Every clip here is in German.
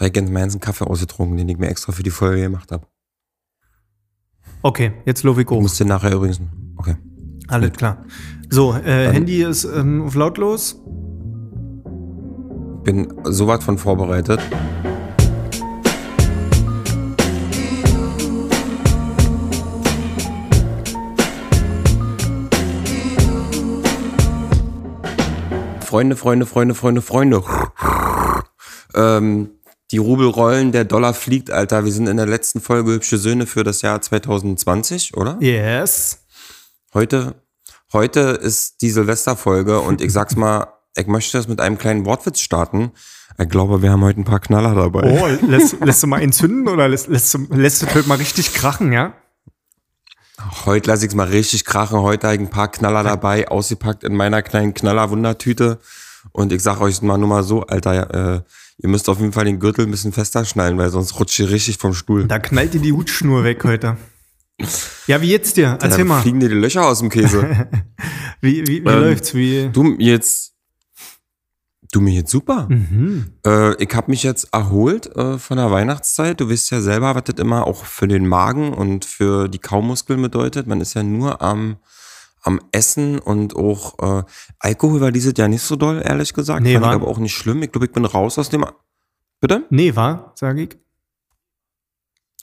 Habe ich ganz meinen Kaffee ausgetrunken, den ich mir extra für die Folge gemacht habe. Okay, jetzt Lovi Ich den nachher übrigens. Okay. Alles klar. So, äh, Handy ist ähm, auf lautlos. Bin sowas von vorbereitet. Freunde, Freunde, Freunde, Freunde, Freunde. Ähm, die Rubel rollen, der Dollar fliegt, Alter. Wir sind in der letzten Folge Hübsche Söhne für das Jahr 2020, oder? Yes. Heute, heute ist die Silvesterfolge und ich sag's mal, ich möchte das mit einem kleinen Wortwitz starten. Ich glaube, wir haben heute ein paar Knaller dabei. Oh, lässt, lässt du mal entzünden oder lässt, lässt, du, lässt du heute mal richtig krachen, ja? Heute lasse ich es mal richtig krachen. Heute habe ich ein paar Knaller dabei, ausgepackt in meiner kleinen Knaller-Wundertüte. Und ich sag euch mal nur mal so, Alter, äh, ihr müsst auf jeden Fall den Gürtel ein bisschen fester schnallen, weil sonst rutscht ihr richtig vom Stuhl. Da knallt dir die Hutschnur weg heute. Ja, wie jetzt dir? Erzähl Dann mal. fliegen dir die Löcher aus dem Käse. Wie, wie, wie Ähm, läuft's? Wie? du jetzt, du mir jetzt super. Mhm. Äh, ich habe mich jetzt erholt äh, von der Weihnachtszeit. Du weißt ja selber, was das immer auch für den Magen und für die Kaumuskeln bedeutet. Man ist ja nur am, am Essen und auch äh, Alkohol war dieses Jahr nicht so doll, ehrlich gesagt. Nee, Fand war- ich aber auch nicht schlimm. Ich glaube, ich bin raus aus dem. Bitte? Nee, war, sag ich.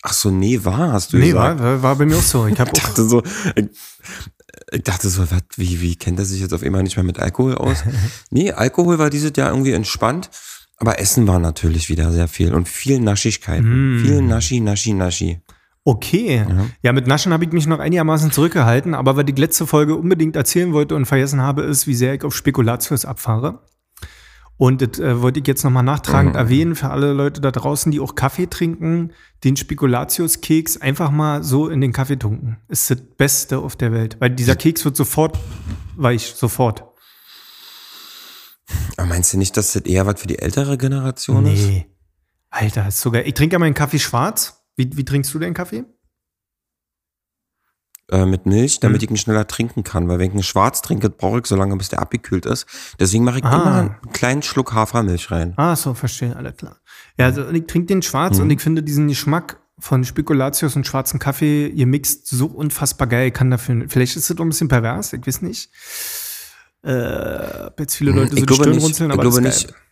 Ach so, nee, war, hast du Nee, gesagt. war, war, war bei mir auch so. Ich hab Ich dachte so, ich, ich dachte so, was, wie, wie kennt er sich jetzt auf einmal nicht mehr mit Alkohol aus? nee, Alkohol war dieses Jahr irgendwie entspannt, aber Essen war natürlich wieder sehr viel und viel Naschigkeiten. Mm. Viel Naschi, Naschi, Naschi. Okay. Ja. mit Naschen habe ich mich noch einigermaßen zurückgehalten, aber was ich letzte Folge unbedingt erzählen wollte und vergessen habe, ist, wie sehr ich auf Spekulatius abfahre. Und das äh, wollte ich jetzt nochmal nachtragend Mhm. erwähnen für alle Leute da draußen, die auch Kaffee trinken, den Spekulatius-Keks einfach mal so in den Kaffee tunken. Ist das Beste auf der Welt. Weil dieser Keks wird sofort weich, sofort. Aber meinst du nicht, dass das eher was für die ältere Generation ist? Nee. Alter, ist sogar. Ich trinke ja meinen Kaffee schwarz. Wie, wie trinkst du den Kaffee? Äh, mit Milch, damit Mhm. ich ihn schneller trinken kann. Weil wenn ich einen Schwarz trinke, brauche ich so lange, bis der abgekühlt ist. Deswegen mache ich Ah. immer einen kleinen Schluck Hafermilch rein. Ah, so, verstehe, alles klar. Ja, also ich trinke den schwarz Mhm. und ich finde diesen Geschmack von Spekulatius und schwarzen Kaffee gemixt so unfassbar geil. Ich kann dafür, vielleicht ist das auch ein bisschen pervers, ich weiß nicht. Äh, ob jetzt viele Leute so Mhm. ich die glaube Stirn nicht, runzeln, ich aber glaube das ist nicht. geil.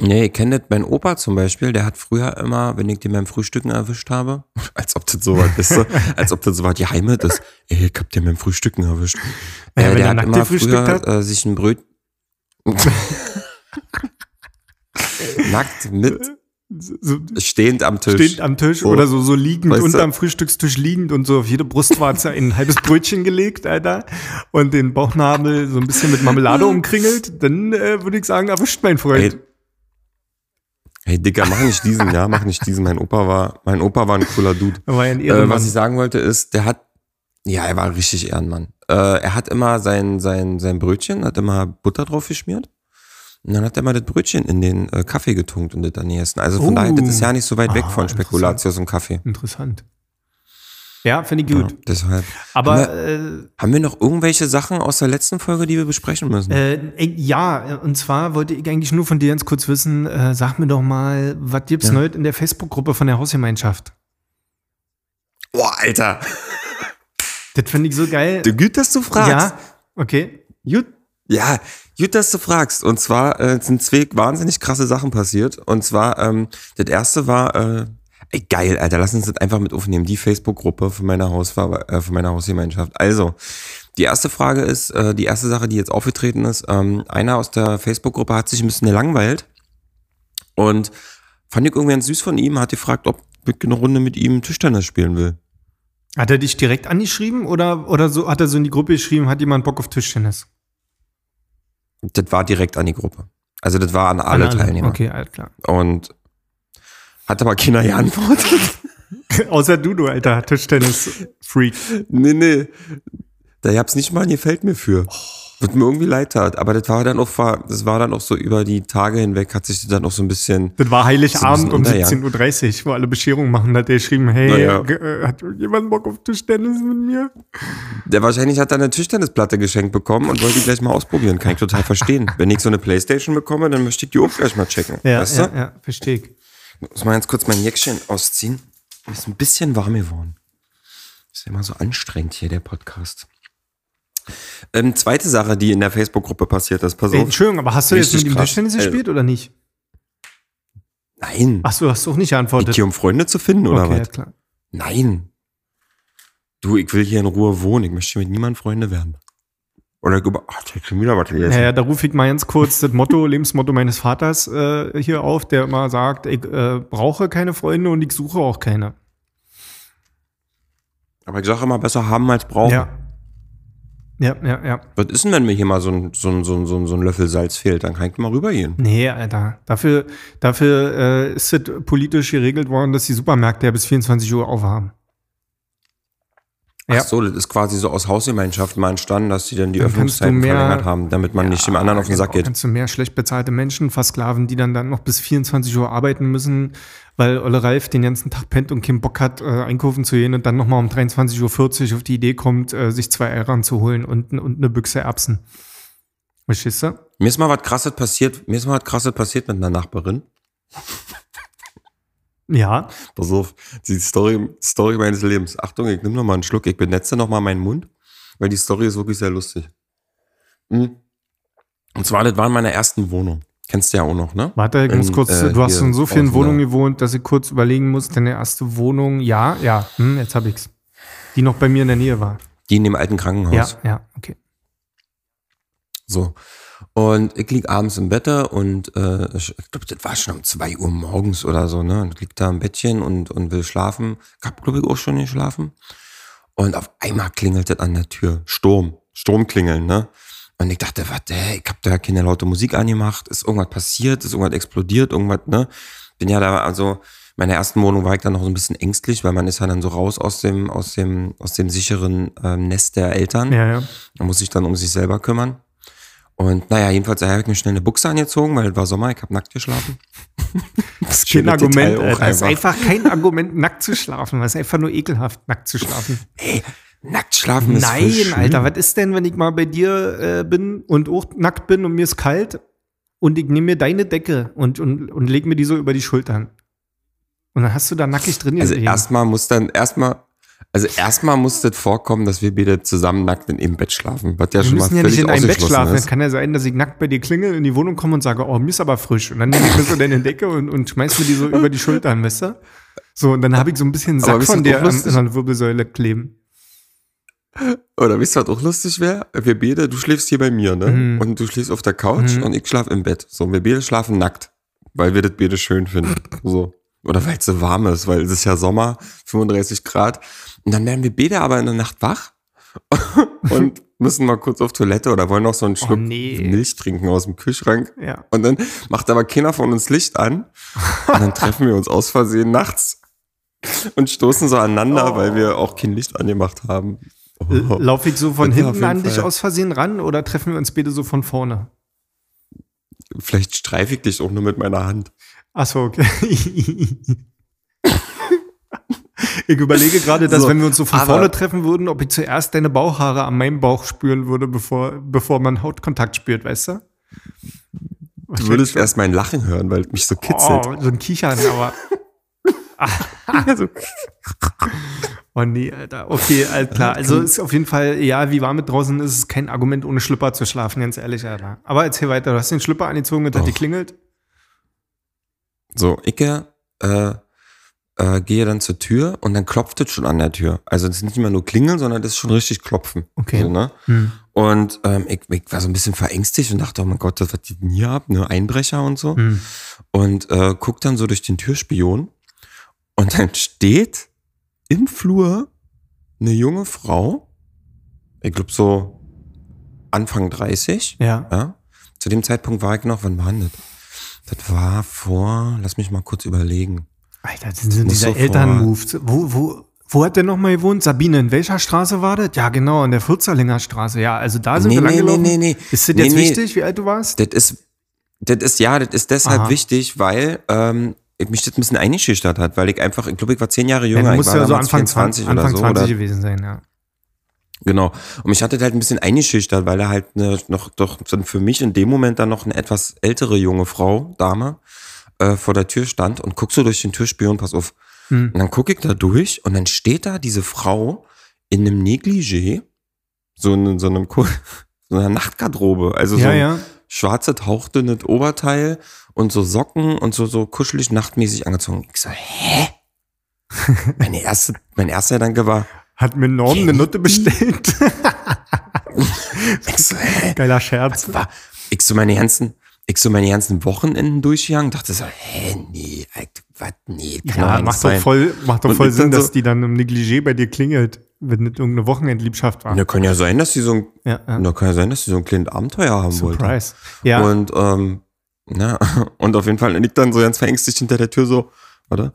Nee, ich kenne das, mein Opa zum Beispiel, der hat früher immer, wenn ich den beim Frühstücken erwischt habe, als ob das so was ist, als ob das so was Geheimes ist. Ey, ich hab den beim Frühstücken erwischt. Ja, äh, der er hat immer früher hat? äh, sich ein Bröt... Nackt mit So, stehend am Tisch. stehend am Tisch So. oder so, so liegend, Weißt unterm Frühstückstisch liegend und so auf jede Brustwarze ein halbes Brötchen gelegt, Alter, und den Bauchnabel so ein bisschen mit Marmelade umkringelt, dann äh, würde ich sagen, erwischt mein Freund. Ey, hey Dicker, mach nicht diesen, ja, mach nicht diesen. Mein Opa war, mein Opa war ein cooler Dude. War ein Äh, was ich sagen wollte ist, der hat, ja, er war richtig Ehrenmann. Äh, er hat immer sein, sein, sein Brötchen, hat immer Butter drauf geschmiert. Und dann hat er mal das Brötchen in den äh, Kaffee getunkt und das dann gegessen. Also von Oh. daher, das ist ja nicht so weit weg Ah, von Spekulatius und Kaffee. Interessant. Ja, finde ich Ja, gut. deshalb. Aber haben, äh, haben wir noch irgendwelche Sachen aus der letzten Folge, die wir besprechen müssen? äh, ey, ja, und zwar wollte ich eigentlich nur von dir ganz kurz wissen, äh, sag mir doch mal, was gibt's Ja. Neues in der Facebook-Gruppe von der Hausgemeinschaft? Boah, Alter. Das finde ich so geil. Du, gut, dass du fragst. ja, okay. Gut, ja, gut, dass du fragst. Und zwar äh, sind zwei wahnsinnig krasse Sachen passiert. Und zwar, ähm, das erste war, äh, ey, geil, Alter, lass uns das einfach mit aufnehmen. Die Facebook-Gruppe von meiner Hausver äh, von meiner Hausgemeinschaft. Also, die erste Frage ist, äh, die erste Sache, die jetzt aufgetreten ist, ähm, einer aus der Facebook-Gruppe hat sich ein bisschen gelangweilt und fand ich irgendwie ganz süß von ihm, hat gefragt, ob ich eine Runde mit ihm Tischtennis spielen will. Hat er dich direkt angeschrieben oder, oder so, hat er so in die Gruppe geschrieben, hat jemand Bock auf Tischtennis? Das war direkt an die Gruppe. Also das war an alle, An Teilnehmer. Okay, alles klar. Und hat aber keiner geantwortet. Außer du, du alter Tischtennis-Freak. Nee, nee. Da hab's nicht mal ein gefällt mir für. Was mir irgendwie leid tat. Aber das war dann auch, das war dann auch so über die Tage hinweg, hat sich dann auch so ein bisschen. Das war Heiligabend so um 17.30 Uhr, wo alle Bescherungen machen, hat der geschrieben, hey, naja. äh, hat jemand Bock auf Tischtennis mit mir? Der wahrscheinlich hat dann eine Tischtennisplatte geschenkt bekommen und wollte die gleich mal ausprobieren. Kann ich total verstehen. Wenn ich so eine Playstation bekomme, dann möchte ich die auch gleich mal checken. Ja, weißt ja, du? ja, verstehe ich. Muss mal ganz kurz mein Jäckchen ausziehen. Ist ein bisschen warm geworden. Ist immer so anstrengend hier, der Podcast. Ähm, zweite Sache, die in der Facebook-Gruppe passiert ist, pass auf. Entschuldigung, aber hast du jetzt mit dem Tischtennis äh, gespielt oder nicht? Nein. Achso, hast du auch nicht geantwortet. Ich hier, um Freunde zu finden, oder okay, was? Ja, klar. Nein. Du, ich will hier in Ruhe wohnen. Ich möchte mit niemandem Freunde werden. Oder ach, ich schon wieder was gelesen. Naja, da rufe ich mal ganz kurz das Motto, Lebensmotto meines Vaters äh, hier auf, der immer sagt, ich äh, brauche keine Freunde und ich suche auch keine. Aber ich sage immer, besser haben als brauchen. Ja. Ja, ja, ja. Was ist denn, wenn mir hier mal so ein, so ein, so ein, so ein Löffel Salz fehlt? Dann kann ich mal rübergehen. Nee, Alter. Dafür, dafür äh, ist es politisch geregelt worden, dass die Supermärkte ja bis 24 Uhr aufhaben. Ach so, das ist quasi so aus Hausgemeinschaft mal entstanden, dass die dann die dann Öffnungszeiten mehr, verlängert haben, damit man ja, nicht dem anderen auf den Sack geht. Kannst du mehr schlecht bezahlte Menschen versklaven, die dann, dann noch bis 24 Uhr arbeiten müssen, weil Olle Ralf den ganzen Tag pennt und keinen Bock hat, äh, einkaufen zu gehen und dann nochmal um 23.40 Uhr auf die Idee kommt, äh, sich zwei Eiern zu holen und, und eine Büchse Erbsen. Verstehst du? Mir ist mal was krasses passiert, mir ist mal was krasses passiert mit einer Nachbarin. Ja. Pass auf, die Story, Story meines Lebens. Achtung, ich nehme noch mal einen Schluck. Ich benetze noch mal meinen Mund, weil die Story ist wirklich sehr lustig. Hm. Und zwar, das war in meiner ersten Wohnung. Kennst du ja auch noch, ne? Warte, ich muss kurz, äh, du hast in so vielen Wohnungen gewohnt, dass ich kurz überlegen muss, deine erste Wohnung, ja, ja, hm, jetzt hab ich's. Die noch bei mir in der Nähe war. Die in dem alten Krankenhaus. Ja, ja, okay. So. Und ich lieg abends im Bett und äh, ich glaube, das war schon um zwei Uhr morgens oder so, ne? Und ich lieg da im Bettchen und, und will schlafen. Ich hab, glaube ich, auch schon geschlafen. Und auf einmal klingelt das an der Tür. Sturm. Sturm klingeln, ne? Und ich dachte, warte, ich hab da keine laute Musik angemacht. Ist irgendwas passiert? Ist irgendwas explodiert? Irgendwas, ne? Bin ja da, also, meiner ersten Wohnung war ich dann noch so ein bisschen ängstlich, weil man ist ja dann so raus aus dem, aus dem, aus dem sicheren ähm, Nest der Eltern. Ja, ja. Man muss sich dann um sich selber kümmern. Und naja, jedenfalls habe ich mir schnell eine Buchse angezogen, weil es war Sommer, ich habe nackt geschlafen. das ist kein Argument, Alter. Das ist einfach kein Argument, nackt zu schlafen. Das ist einfach nur ekelhaft, nackt zu schlafen. Ey, nackt schlafen ist Nein, Alter, was ist denn, wenn ich mal bei dir äh, bin und auch nackt bin und mir ist kalt und ich nehme mir deine Decke und, und, und leg mir die so über die Schultern. Und dann hast du da nackig drin Also erstmal muss dann, erstmal also erstmal muss das vorkommen, dass wir beide zusammen nackt in einem Bett schlafen. Was ja wir schon müssen mal ja nicht in einem Bett schlafen. Es kann ja sein, dass ich nackt bei dir klingel, in die Wohnung komme und sage, oh, mir ist aber frisch. Und dann nehme ich mir so deine Decke und, und schmeiß mir die so über die Schultern, weißt du? So, und dann habe ich so ein bisschen Sack von dir an, an der Wirbelsäule kleben. Oder wisst ihr, was auch lustig wäre? Wir beide, du schläfst hier bei mir, ne? Mhm. Und du schläfst auf der Couch mhm. und ich schlaf im Bett. So, wir beide schlafen nackt, weil wir das beide schön finden. So. Oder weil es so warm ist, weil es ist ja Sommer, 35 Grad. Und dann werden wir beide aber in der Nacht wach und müssen mal kurz auf Toilette oder wollen noch so einen oh, Schluck oh, nee. Milch trinken aus dem Kühlschrank. Ja. Und dann macht aber keiner von uns Licht an. Und dann treffen wir uns aus Versehen nachts und stoßen so aneinander, oh. weil wir auch kein Licht angemacht haben. Oh. Laufe ich so von hinten an dich aus Versehen ran oder treffen wir uns beide so von vorne? Vielleicht streife ich dich auch nur mit meiner Hand. Ach so, okay. Ich überlege gerade, dass so, wenn wir uns so von vorne treffen würden, ob ich zuerst deine Bauchhaare an meinem Bauch spüren würde, bevor, bevor man Hautkontakt spürt, weißt du? Du würdest erst mein Lachen hören, weil es mich so kitzelt. Oh, so ein Kichern, aber. also. Oh nee, Alter. Okay, alles klar. Also ist auf jeden Fall, ja, wie war mit draußen, ist es kein Argument, ohne Schlüpper zu schlafen, ganz ehrlich, Alter. Aber erzähl weiter, du hast den Schlüpper angezogen und hat die klingelt. So, Icke, äh, äh, gehe dann zur Tür und dann klopft es schon an der Tür. Also das ist nicht mehr nur klingeln, sondern das ist schon richtig klopfen. Okay. So, ne? Hm. Und ähm, ich, ich, war so ein bisschen verängstigt und dachte, oh mein Gott, was die denn hier ab? Ne? Einbrecher und so. Hm. Und äh, guck dann so durch den Türspion und dann steht im Flur eine junge Frau, ich glaube so Anfang 30. Ja. ja. Zu dem Zeitpunkt war ich noch, wann war das? Das war vor, lass mich mal kurz überlegen. Alter, das sind diese so Elternmoves. Wo, wo, Wo hat der nochmal gewohnt? Sabine, in welcher Straße war das? Ja, genau, in der Furzerlinger Straße. Ja, also da sind Nee, wir nee, langgelaufen. nee, nee, nee. Ist das Nee, jetzt nee. wichtig, wie alt du warst? Das ist, das ist, ja, das ist deshalb Aha. wichtig, weil ähm, ich mich das ein bisschen eingeschüchtert hat, weil ich einfach, ich glaube, ich war zehn Jahre Ja, jünger, du ich war ja so Anfang 24 20, Anfang oder so. 20 Oder, gewesen sein, ja. genau. Und mich hat das halt ein bisschen eingeschüchtert, weil er halt eine, noch, doch für mich in dem Moment dann noch eine etwas ältere junge Frau, Dame, äh, vor der Tür stand und guck so durch den Türspion, pass auf. Hm. Und dann gucke ich da durch und dann steht da diese Frau in einem Negligé, so in so einem, so einer Nachtgarderobe, also so Ja, ein ja. schwarze tauchdünnes Oberteil und so Socken und so, so kuschelig nachtmäßig angezogen. Ich so, hä? Meine erste, mein erster Gedanke war, Hat mir Norm eine Nutte bestellt. ich so, hä? Geiler Scherz. war, ich so meine ganzen, ich so meine ganzen Wochenenden durchgegangen, dachte so, hä, nee, was, nee, kann Ja, macht sein. doch voll, macht doch voll Sinn, so- dass die dann im Negligé bei dir klingelt, wenn nicht irgendeine Wochenendliebschaft war. Ja, kann ja sein, dass sie so ein, Ja, ja. na, kann ja sein, dass sie so ein kleines Abenteuer haben wollte. Surprise. Ja, Und, ähm, na, und auf jeden Fall liegt dann so ganz verängstigt hinter der Tür so, warte.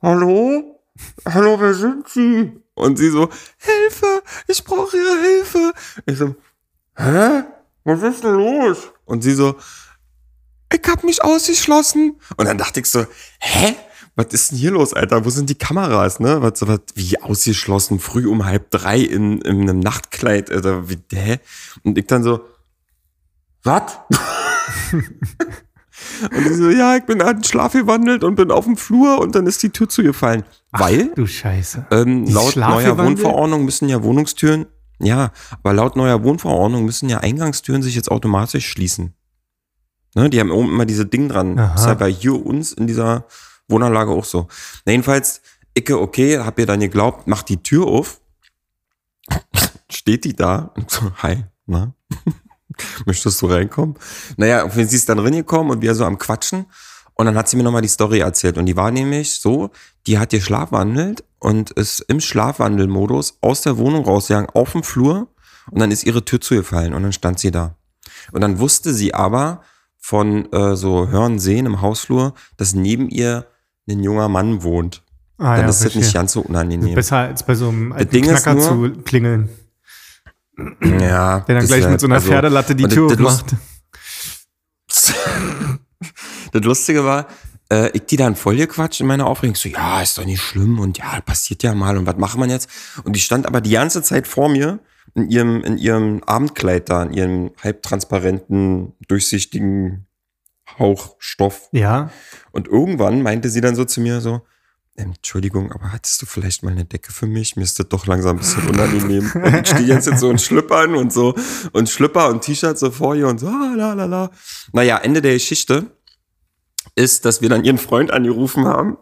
Hallo? Hallo, wer sind Sie? Und sie so, Hilfe, ich brauche Ihre Hilfe. Ich so, hä? Was ist denn los? Und sie so, ich hab mich ausgeschlossen. Und dann dachte ich so, hä? Was ist denn hier los, Alter? Wo sind die Kameras, ne? Was, was, wie ausgeschlossen, früh um halb drei in, in einem Nachtkleid, Alter, wie, hä? Und ich dann so, was? und sie so, ja, ich bin an den Schlaf gewandelt und bin auf dem Flur und dann ist die Tür zugefallen. Weil, du Scheiße. ähm, laut neuer? Wohnverordnung müssen ja Wohnungstüren, ja, aber laut neuer Wohnverordnung müssen ja Eingangstüren sich jetzt automatisch schließen. Ne, die haben oben immer diese Ding dran. Aha. Das ist ja bei hier uns in dieser Wohnanlage auch so. Na, jedenfalls, Icke, okay, hab ihr dann geglaubt, mach die Tür auf. Steht die da und so, hi, na? Möchtest du reinkommen? Naja, und sie ist dann reingekommen und wir so am Quatschen. Und dann hat sie mir nochmal die Story erzählt. Und die war nämlich so, die hat ihr schlafwandelt und ist im Schlafwandelmodus aus der Wohnung rausgegangen, auf dem Flur. Und dann ist ihre Tür zugefallen und dann stand sie da. Und dann wusste sie aber von äh, so Hören, Sehen im Hausflur, dass neben ihr ein junger Mann wohnt. Ah, dann ja, ist das nicht ganz so unangenehm. Besser als bei so einem alten Ding Knacker nur- zu klingeln, Ja. der dann gleich wär- mit so einer also- Pferdelatte die Tür das- das Lust- aufmacht. Das Lustige war, äh, ich die dann voll gequatscht in meiner Aufregung. So, ja, ist doch nicht schlimm und ja, passiert ja mal und was macht man jetzt? Und die stand aber die ganze Zeit vor mir in ihrem, in ihrem Abendkleid da, in ihrem halbtransparenten, durchsichtigen Hauchstoff. Ja, Und irgendwann meinte sie dann so zu mir so, Entschuldigung, aber hattest du vielleicht mal eine Decke für mich? Mir ist das doch langsam ein bisschen unangenehm. Und ich stehe jetzt, jetzt so in Schlüppern und so und Schlüpper und T-Shirt so vor ihr und so, ah, la, la, la. Naja, Ende der Geschichte ist, dass wir dann ihren Freund angerufen haben.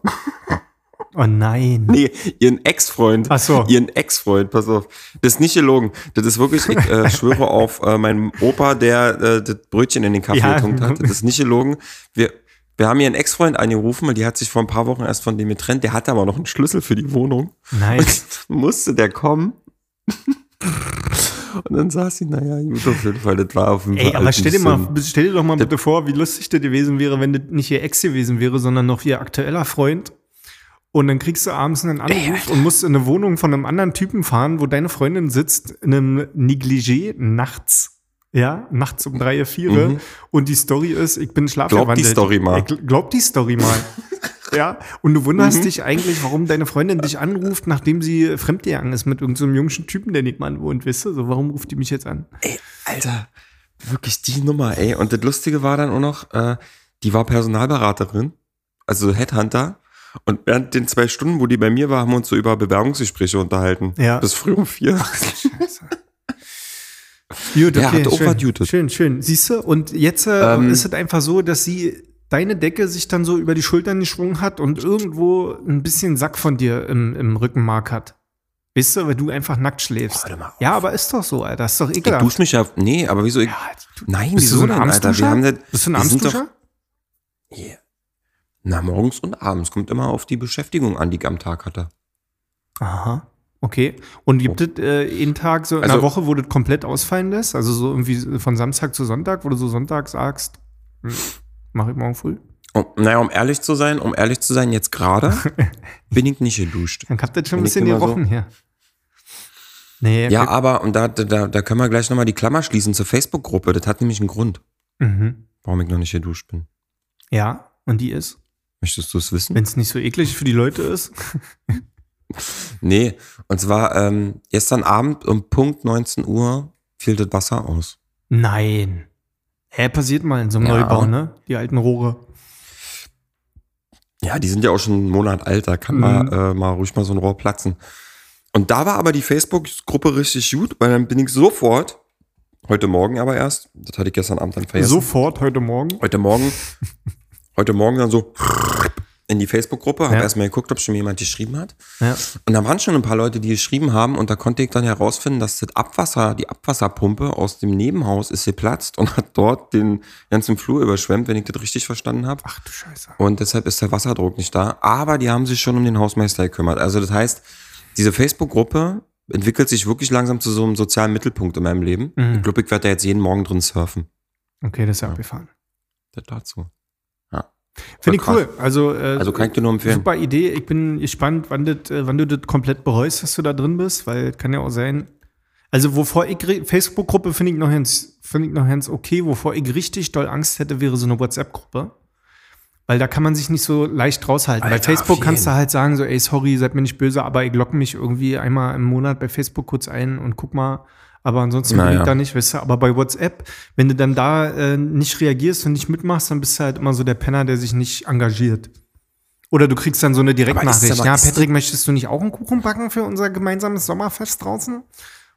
Oh nein. Nee, ihren Ex-Freund. Ach so. Ihren Ex-Freund, pass auf. Das ist nicht gelogen. Das ist wirklich, ich äh, schwöre auf äh, meinen Opa, der äh, das Brötchen in den Kaffee Ja. getunkt hat. Das ist nicht gelogen. Wir, wir haben ihren Ex-Freund angerufen, weil die hat sich vor ein paar Wochen erst von dem getrennt. Der hatte aber noch einen Schlüssel für die Wohnung. Nice. Musste der kommen. Und dann saß sie, naja, gut, auf jeden Fall, das war auf jeden Fall. Ey, aber stell dir, mal, stell dir doch mal bitte vor, wie lustig das gewesen wäre, wenn das nicht ihr Ex gewesen wäre, sondern noch ihr aktueller Freund. Und dann kriegst du abends einen Anruf und musst in eine Wohnung von einem anderen Typen fahren, wo deine Freundin sitzt, in einem Negligé nachts. Ja, nachts um drei, vier. Mhm. Und die Story ist, ich bin schlafverwandelt. Glaub die Story mal. Ich glaub die Story mal. ja, und du wunderst dich eigentlich, warum deine Freundin dich anruft, nachdem sie fremdgegangen ist mit irgendeinem so jungen Typen, der nicht mal wohnt, weißt du? So, warum ruft die mich jetzt an? Ey, Alter, wirklich die Nummer, ey. Und das Lustige war dann auch noch, äh, die war Personalberaterin, also Headhunter. Und während den zwei Stunden, wo die bei mir war, haben wir uns so über Bewerbungsgespräche unterhalten. Ja. Bis früh um vier. Gut, Der hat schön, schön, schön. Siehst du? Und jetzt äh, Ähm, ist es einfach so, dass sie deine Decke sich dann so über die Schultern geschwungen hat und irgendwo ein bisschen Sack von dir im, im Rückenmark hat. Weißt du, weil du einfach nackt schläfst. Ja, aber ist doch so, Alter. Ist doch Ich ekelhaft. dusch mich ja, nee, aber wieso? Ich, ja, du, nein, bist du wieso so ein denn, Alter? Wir haben das, Bist du ein wir sind doch- Abendduscher? Yeah. Na, morgens und abends. Kommt immer auf die Beschäftigung an, die ich am Tag hatte. Aha. Okay. Und gibt es äh, jeden Tag so in Also- einer Woche, wo das komplett ausfallen lässt? Also so irgendwie von Samstag zu Sonntag, wo du so Sonntag sagst, hm, mach ich morgen früh? Um, naja, um ehrlich zu sein, um ehrlich zu sein, jetzt gerade bin ich nicht geduscht. Dann habt ihr schon ein Bin bisschen immer gerochen hier. Nee, Ja, aber, und da, da, da können wir gleich nochmal die Klammer schließen zur Facebook-Gruppe. Das hat nämlich einen Grund, Mhm. warum ich noch nicht geduscht bin. Ja, und die ist, Möchtest du es wissen? wenn es nicht so eklig für die Leute ist. Nee, und zwar ähm, gestern Abend um Punkt 19 Uhr fiel das Wasser aus. Nein. Hä, passiert mal in so einem Ja. Neubau, ne? Die alten Rohre. Ja, die sind ja auch schon einen Monat alt, da kann Mhm. mal, äh, mal ruhig mal so ein Rohr platzen. Und da war aber die Facebook-Gruppe richtig gut, weil dann bin ich sofort, heute Morgen aber erst, das hatte ich gestern Abend dann vergessen, Sofort heute Morgen. heute Morgen, heute Morgen dann so in die Facebook-Gruppe, habe Ja. erstmal geguckt, ob schon jemand geschrieben hat. Ja. Und da waren schon ein paar Leute, die geschrieben haben und da konnte ich dann herausfinden, dass das Abwasser, die Abwasserpumpe aus dem Nebenhaus ist geplatzt und hat dort den ganzen Flur überschwemmt, wenn ich das richtig verstanden habe. Ach du Scheiße. Und deshalb ist der Wasserdruck nicht da. Aber die haben sich schon um den Hausmeister gekümmert. Also das heißt, diese Facebook-Gruppe entwickelt sich wirklich langsam zu so einem sozialen Mittelpunkt in meinem Leben. Mhm. Ich glaube, ich werde da jetzt jeden Morgen drin surfen. Okay, das ist ja abgefahren. Das dazu. Finde ich cool. Also, äh, Also kann ich dir nur empfehlen. super Idee. Ich bin gespannt, wann, das, äh, wann du das komplett bereust, dass du da drin bist, weil kann ja auch sein. Also, wovor ich Facebook-Gruppe finde ich noch ganz, finde ich noch ganz okay. Wovor ich richtig doll Angst hätte, wäre so eine WhatsApp-Gruppe. Weil da kann man sich nicht so leicht raushalten. bei Alter, Facebook auf kannst du halt sagen, so, ey, sorry, seid mir nicht böse, aber ich logge mich irgendwie einmal im Monat bei Facebook kurz ein und guck mal. Aber ansonsten Naja. ich da nicht, weißt du. Aber bei WhatsApp, wenn du dann da äh, nicht reagierst und nicht mitmachst, dann bist du halt immer so der Penner, der sich nicht engagiert. Oder du kriegst dann so eine Direktnachricht. Ja, Patrick, möchtest du nicht auch einen Kuchen backen für unser gemeinsames Sommerfest draußen?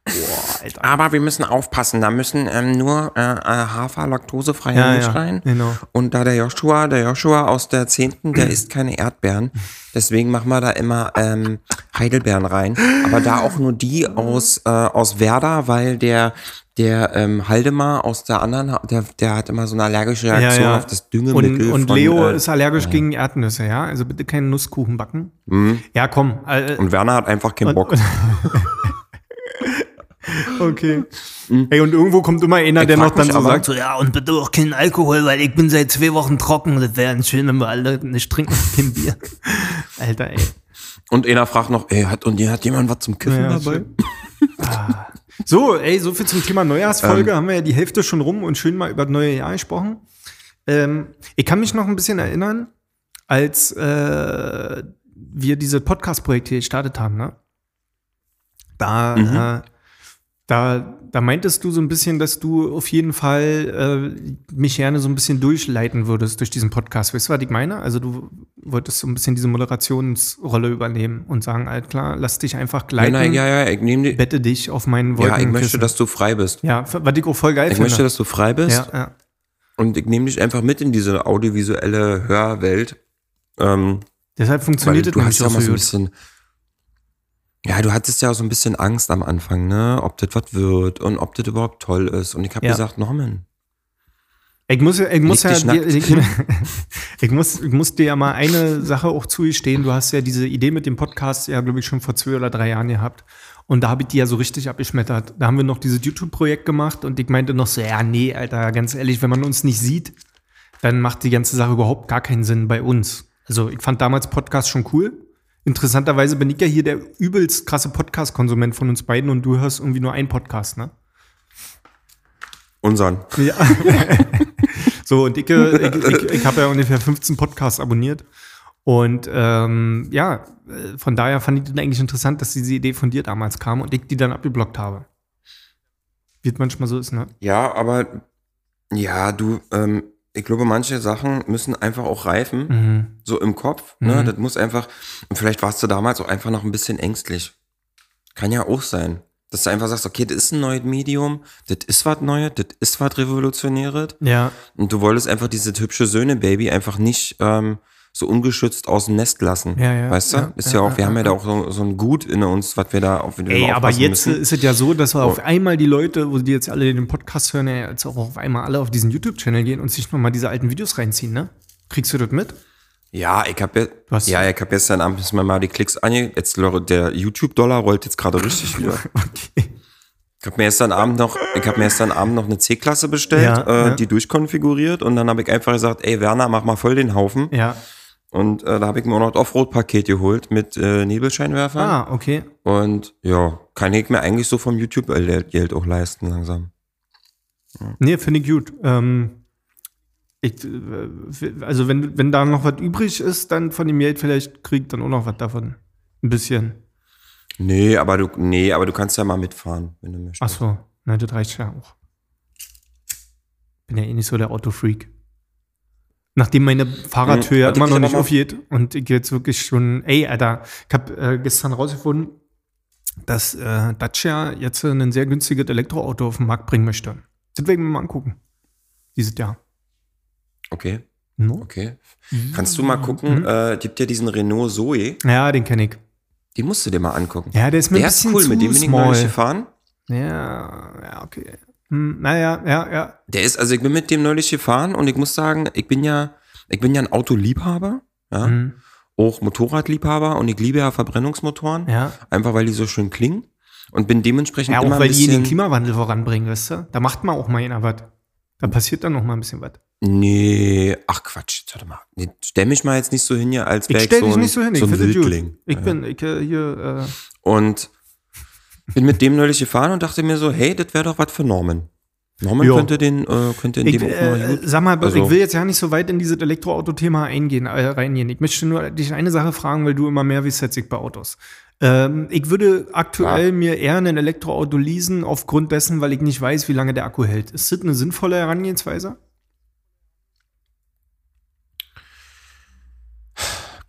Boah. Aber wir müssen aufpassen, da müssen ähm, nur äh, äh, Hafer, laktosefreie Ja, Milch ja, rein. genau. Und da der Joshua, der Joshua aus der Zehnten, der isst keine Erdbeeren. Deswegen machen wir da immer ähm, Heidelbeeren rein. Aber da auch nur die aus, äh, aus Werder, weil der, der ähm, Haldemar aus der anderen, der, der hat immer so eine allergische Reaktion auf das Und, Düngemittel. und von, Leo äh, ist allergisch gegen Erdnüsse, ja? Also bitte keinen Nusskuchen backen. Mhm. Ja, komm. Äh, Und Werner hat einfach keinen Bock. okay. Ey, und irgendwo kommt immer einer, Ich der noch dann so sagt, so, ja, und bitte auch keinen Alkohol, weil ich bin seit zwei Wochen trocken. Das wäre schön, wenn wir alle nicht trinken, kein Bier. Alter, ey. Und einer fragt noch, ey, hat, und hier hat jemand was zum Kiffen Ja, dabei? schön. So, ey, so viel zum Thema Neujahrsfolge. haben wir ja die Hälfte schon rum und schön mal über das neue Jahr gesprochen. Ähm, ich kann mich noch ein bisschen erinnern, als äh, wir diese Podcast-Projekt hier gestartet haben, ne? Da, äh, da, da meintest du so ein bisschen, dass du auf jeden Fall äh, mich gerne so ein bisschen durchleiten würdest durch diesen Podcast. Weißt du, was ich meine? Also du wolltest so ein bisschen diese Moderationsrolle übernehmen und sagen, alt klar, lass dich einfach gleiten nein, ja, ja, ich nehme die. bette dich auf meinen Ja, ich möchte, dass du frei bist. Ja, was ich auch voll geil Ich finde. möchte, dass du frei bist. ja, ja. Und ich nehme dich einfach mit in diese audiovisuelle Hörwelt. Ähm, Deshalb weil funktioniert es du nämlich hast ja auch mal so ein bisschen. Ja, du hattest ja auch so ein bisschen Angst am Anfang, ne? Ob das was wird und ob das überhaupt toll ist. Und ich habe Ja. gesagt, Norman, Ich muss, ich muss ja, dir, ich, ich, muss, ich muss dir ja mal eine Sache auch zugestehen. Du hast ja diese Idee mit dem Podcast ja, glaube ich, schon vor zwei oder drei Jahren gehabt. Und da habe ich die ja so richtig abgeschmettert. Da haben wir noch dieses YouTube-Projekt gemacht und ich meinte noch so, ja, nee, Alter, ganz ehrlich, wenn man uns nicht sieht, dann macht die ganze Sache überhaupt gar keinen Sinn bei uns. Also ich fand damals Podcast schon cool. Interessanterweise bin ich ja hier der übelst krasse Podcast-Konsument von uns beiden und du hörst irgendwie nur einen Podcast, ne? unseren. Ja. so, und ich, äh, ich, ich, ich habe ja ungefähr 15 Podcasts abonniert. Und ähm, ja, äh, von daher fand ich das eigentlich interessant, dass diese Idee von dir damals kam und ich die dann abgeblockt habe. Wie es manchmal so ist, ne? Ja, aber ja, du, ähm, ich glaube, manche Sachen müssen einfach auch reifen, Mhm. so im Kopf. Ne? Mhm. Das muss einfach, und vielleicht warst du damals auch einfach noch ein bisschen ängstlich. Kann ja auch sein. Dass du einfach sagst, okay, das ist ein neues Medium, das ist was Neues, das ist was Revolutionäres. Ja, Und du wolltest einfach dieses hübsche Söhne-Baby einfach nicht ähm, so ungeschützt aus dem Nest lassen. Ja, ja, weißt du? ja, ist ja, auch, wir haben ja da auch so, so ein Gut in uns, was wir da auf ey, da aber jetzt müssen. ist es ja so, dass wir auf Oh. einmal die Leute, wo die jetzt alle den Podcast hören, ja jetzt auch auf einmal alle auf diesen YouTube-Channel gehen und sich nochmal diese alten Videos reinziehen, ne? Kriegst du das mit? Ja, ich habe ja, hast- ja, ich habe gestern Abend mal die Klicks ange. Jetzt der YouTube-Dollar rollt jetzt gerade richtig wieder. Okay. Ich habe mir gestern Abend noch, ich habe mir gestern Abend noch eine C-Klasse bestellt, Ja, äh, ja. die durchkonfiguriert und dann habe ich einfach gesagt, ey Werner, mach mal voll den Haufen. Ja. Und äh, da habe ich mir auch noch das Offroad-Paket geholt mit äh, Nebelscheinwerfern. Ah, okay. Und ja, kann ich mir eigentlich so vom YouTube-Geld auch leisten langsam. Nee, finde ich gut. Ähm, ich, äh, also wenn, wenn da noch was übrig ist, dann von dem Geld vielleicht kriegt dann auch noch was davon. Ein bisschen. Nee, aber du, nee, aber du kannst ja mal mitfahren, wenn du möchtest. Ach so, na, das reicht ja auch. Bin ja eh nicht so der Autofreak. Nachdem meine Fahrradhöhe Hm, warte, immer noch nicht aufgeht und ich jetzt wirklich schon, ey, Alter, ich habe äh, gestern rausgefunden, dass äh, Dacia jetzt ein sehr günstiges Elektroauto auf den Markt bringen möchte. Das werden wir mal angucken. Dieses Jahr. Okay, No? okay. Kannst du mal gucken, äh, gibt ja diesen Renault Zoe, Ja, den kenne ich. den musst du dir mal angucken. Ja, der ist mir Der ein ist bisschen cool, zu mit dem bin ich neulich gefahren. Ja, ja, okay. Hm, naja, ja, ja. Der ist, also ich bin mit dem neulich gefahren und ich muss sagen, ich bin ja, ich bin ja ein Autoliebhaber, ja, Hm, auch Motorradliebhaber und ich liebe ja Verbrennungsmotoren, ja. einfach weil die so schön klingen und bin dementsprechend Ja, immer auch ein weil die den bisschen, Klimawandel voranbringen, weißt du? Da macht man auch mal einer was. Da passiert dann noch mal ein bisschen was. nee, ach Quatsch, warte mal, nee, stell mich mal jetzt nicht so hin hier, als Ich wäre stell so dich ein, nicht so hin, ich so ein gut. Wildling. Ich Ja. bin, ich äh, hier, äh, Und bin mit dem neulich gefahren und dachte mir so, hey, das wäre doch was für Norman. Norman Jo. könnte den, äh, könnte in ich, dem auch mal äh, gut. sag mal, Also- ich will jetzt ja nicht so weit in dieses Elektroauto-Thema eingehen, äh, reingehen. Ich möchte nur dich eine Sache fragen, weil du immer mehr wie ich bei Autos. Ähm, ich würde aktuell Ja. mir eher ein Elektroauto leasen, aufgrund dessen, weil ich nicht weiß, wie lange der Akku hält. Ist das eine sinnvolle Herangehensweise?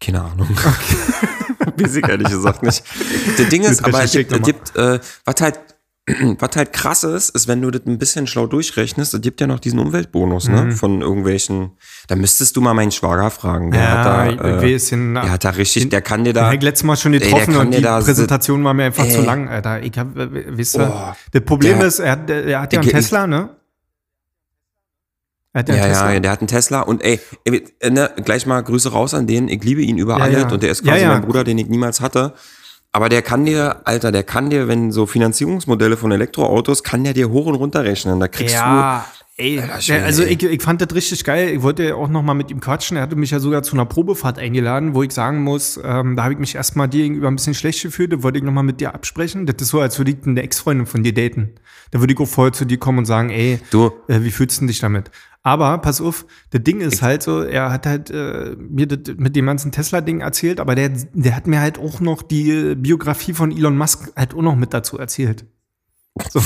Keine Ahnung. Weiß ich ehrlich gesagt nicht. Das Ding ist, aber es gibt, es gibt äh, was halt, was halt krass ist, ist, wenn du das ein bisschen schlau durchrechnest, es gibt ja noch diesen Umweltbonus, Mhm. ne, von irgendwelchen, da müsstest du mal meinen Schwager fragen, der hat da, äh, den, der hat da richtig, der kann dir da, hab ich letztes Mal schon getroffen kann und die da Präsentation war mir einfach zu Ey. lang, Alter. Ich hab, weißt du, Oh, das Problem der- ist, er hat, er hat ja einen Tesla, ne? Ja ja, Tesla. ja, der hat einen Tesla und ey, ey, ne, gleich mal Grüße raus an den, ich liebe ihn über Ja, alles ja. und der ist quasi ja. mein Bruder, den ich niemals hatte. Aber der kann dir, Alter, der kann dir, wenn so Finanzierungsmodelle von Elektroautos, kann der dir hoch und runter rechnen. Da kriegst Ja, ey, der, Schwede, also ich, ich fand das richtig geil. Ich wollte ja auch noch mal mit ihm quatschen. Er hatte mich ja sogar zu einer Probefahrt eingeladen, wo ich sagen muss, ähm, da habe ich mich erstmal dir gegenüber ein bisschen schlecht gefühlt. Da wollte ich noch mal mit dir absprechen. Das ist so, als würde ich eine Ex-Freundin von dir daten. Da würde ich auch vorher zu dir kommen und sagen, ey, du, äh, wie fühlst du dich damit? Aber pass auf, das Ding ist halt so, er hat halt äh, mir das mit dem ganzen Tesla-Ding erzählt, aber der, der hat mir halt auch noch die Biografie von Elon Musk halt auch noch mit dazu erzählt. So.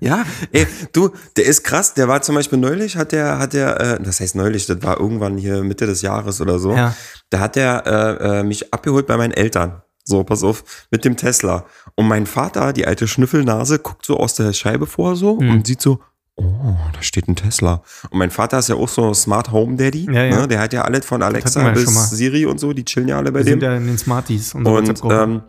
Ja, ey, du, der ist krass. Der war zum Beispiel neulich, hat der, hat der, äh, das heißt neulich, das war irgendwann hier Mitte des Jahres oder so. Ja. Da hat der äh, äh, mich abgeholt bei meinen Eltern. So, pass auf, mit dem Tesla. Und mein Vater, die alte Schnüffelnase, guckt so aus der Scheibe vor so Mhm. und sieht so, oh, da steht ein Tesla. Und mein Vater ist ja auch so Smart Home Daddy. Ja, ja. Ne? Der hat ja alles von Alexa ja bis. Siri und so, die chillen ja alle bei Wir dem. sind ja in den Smarties. Und ähm,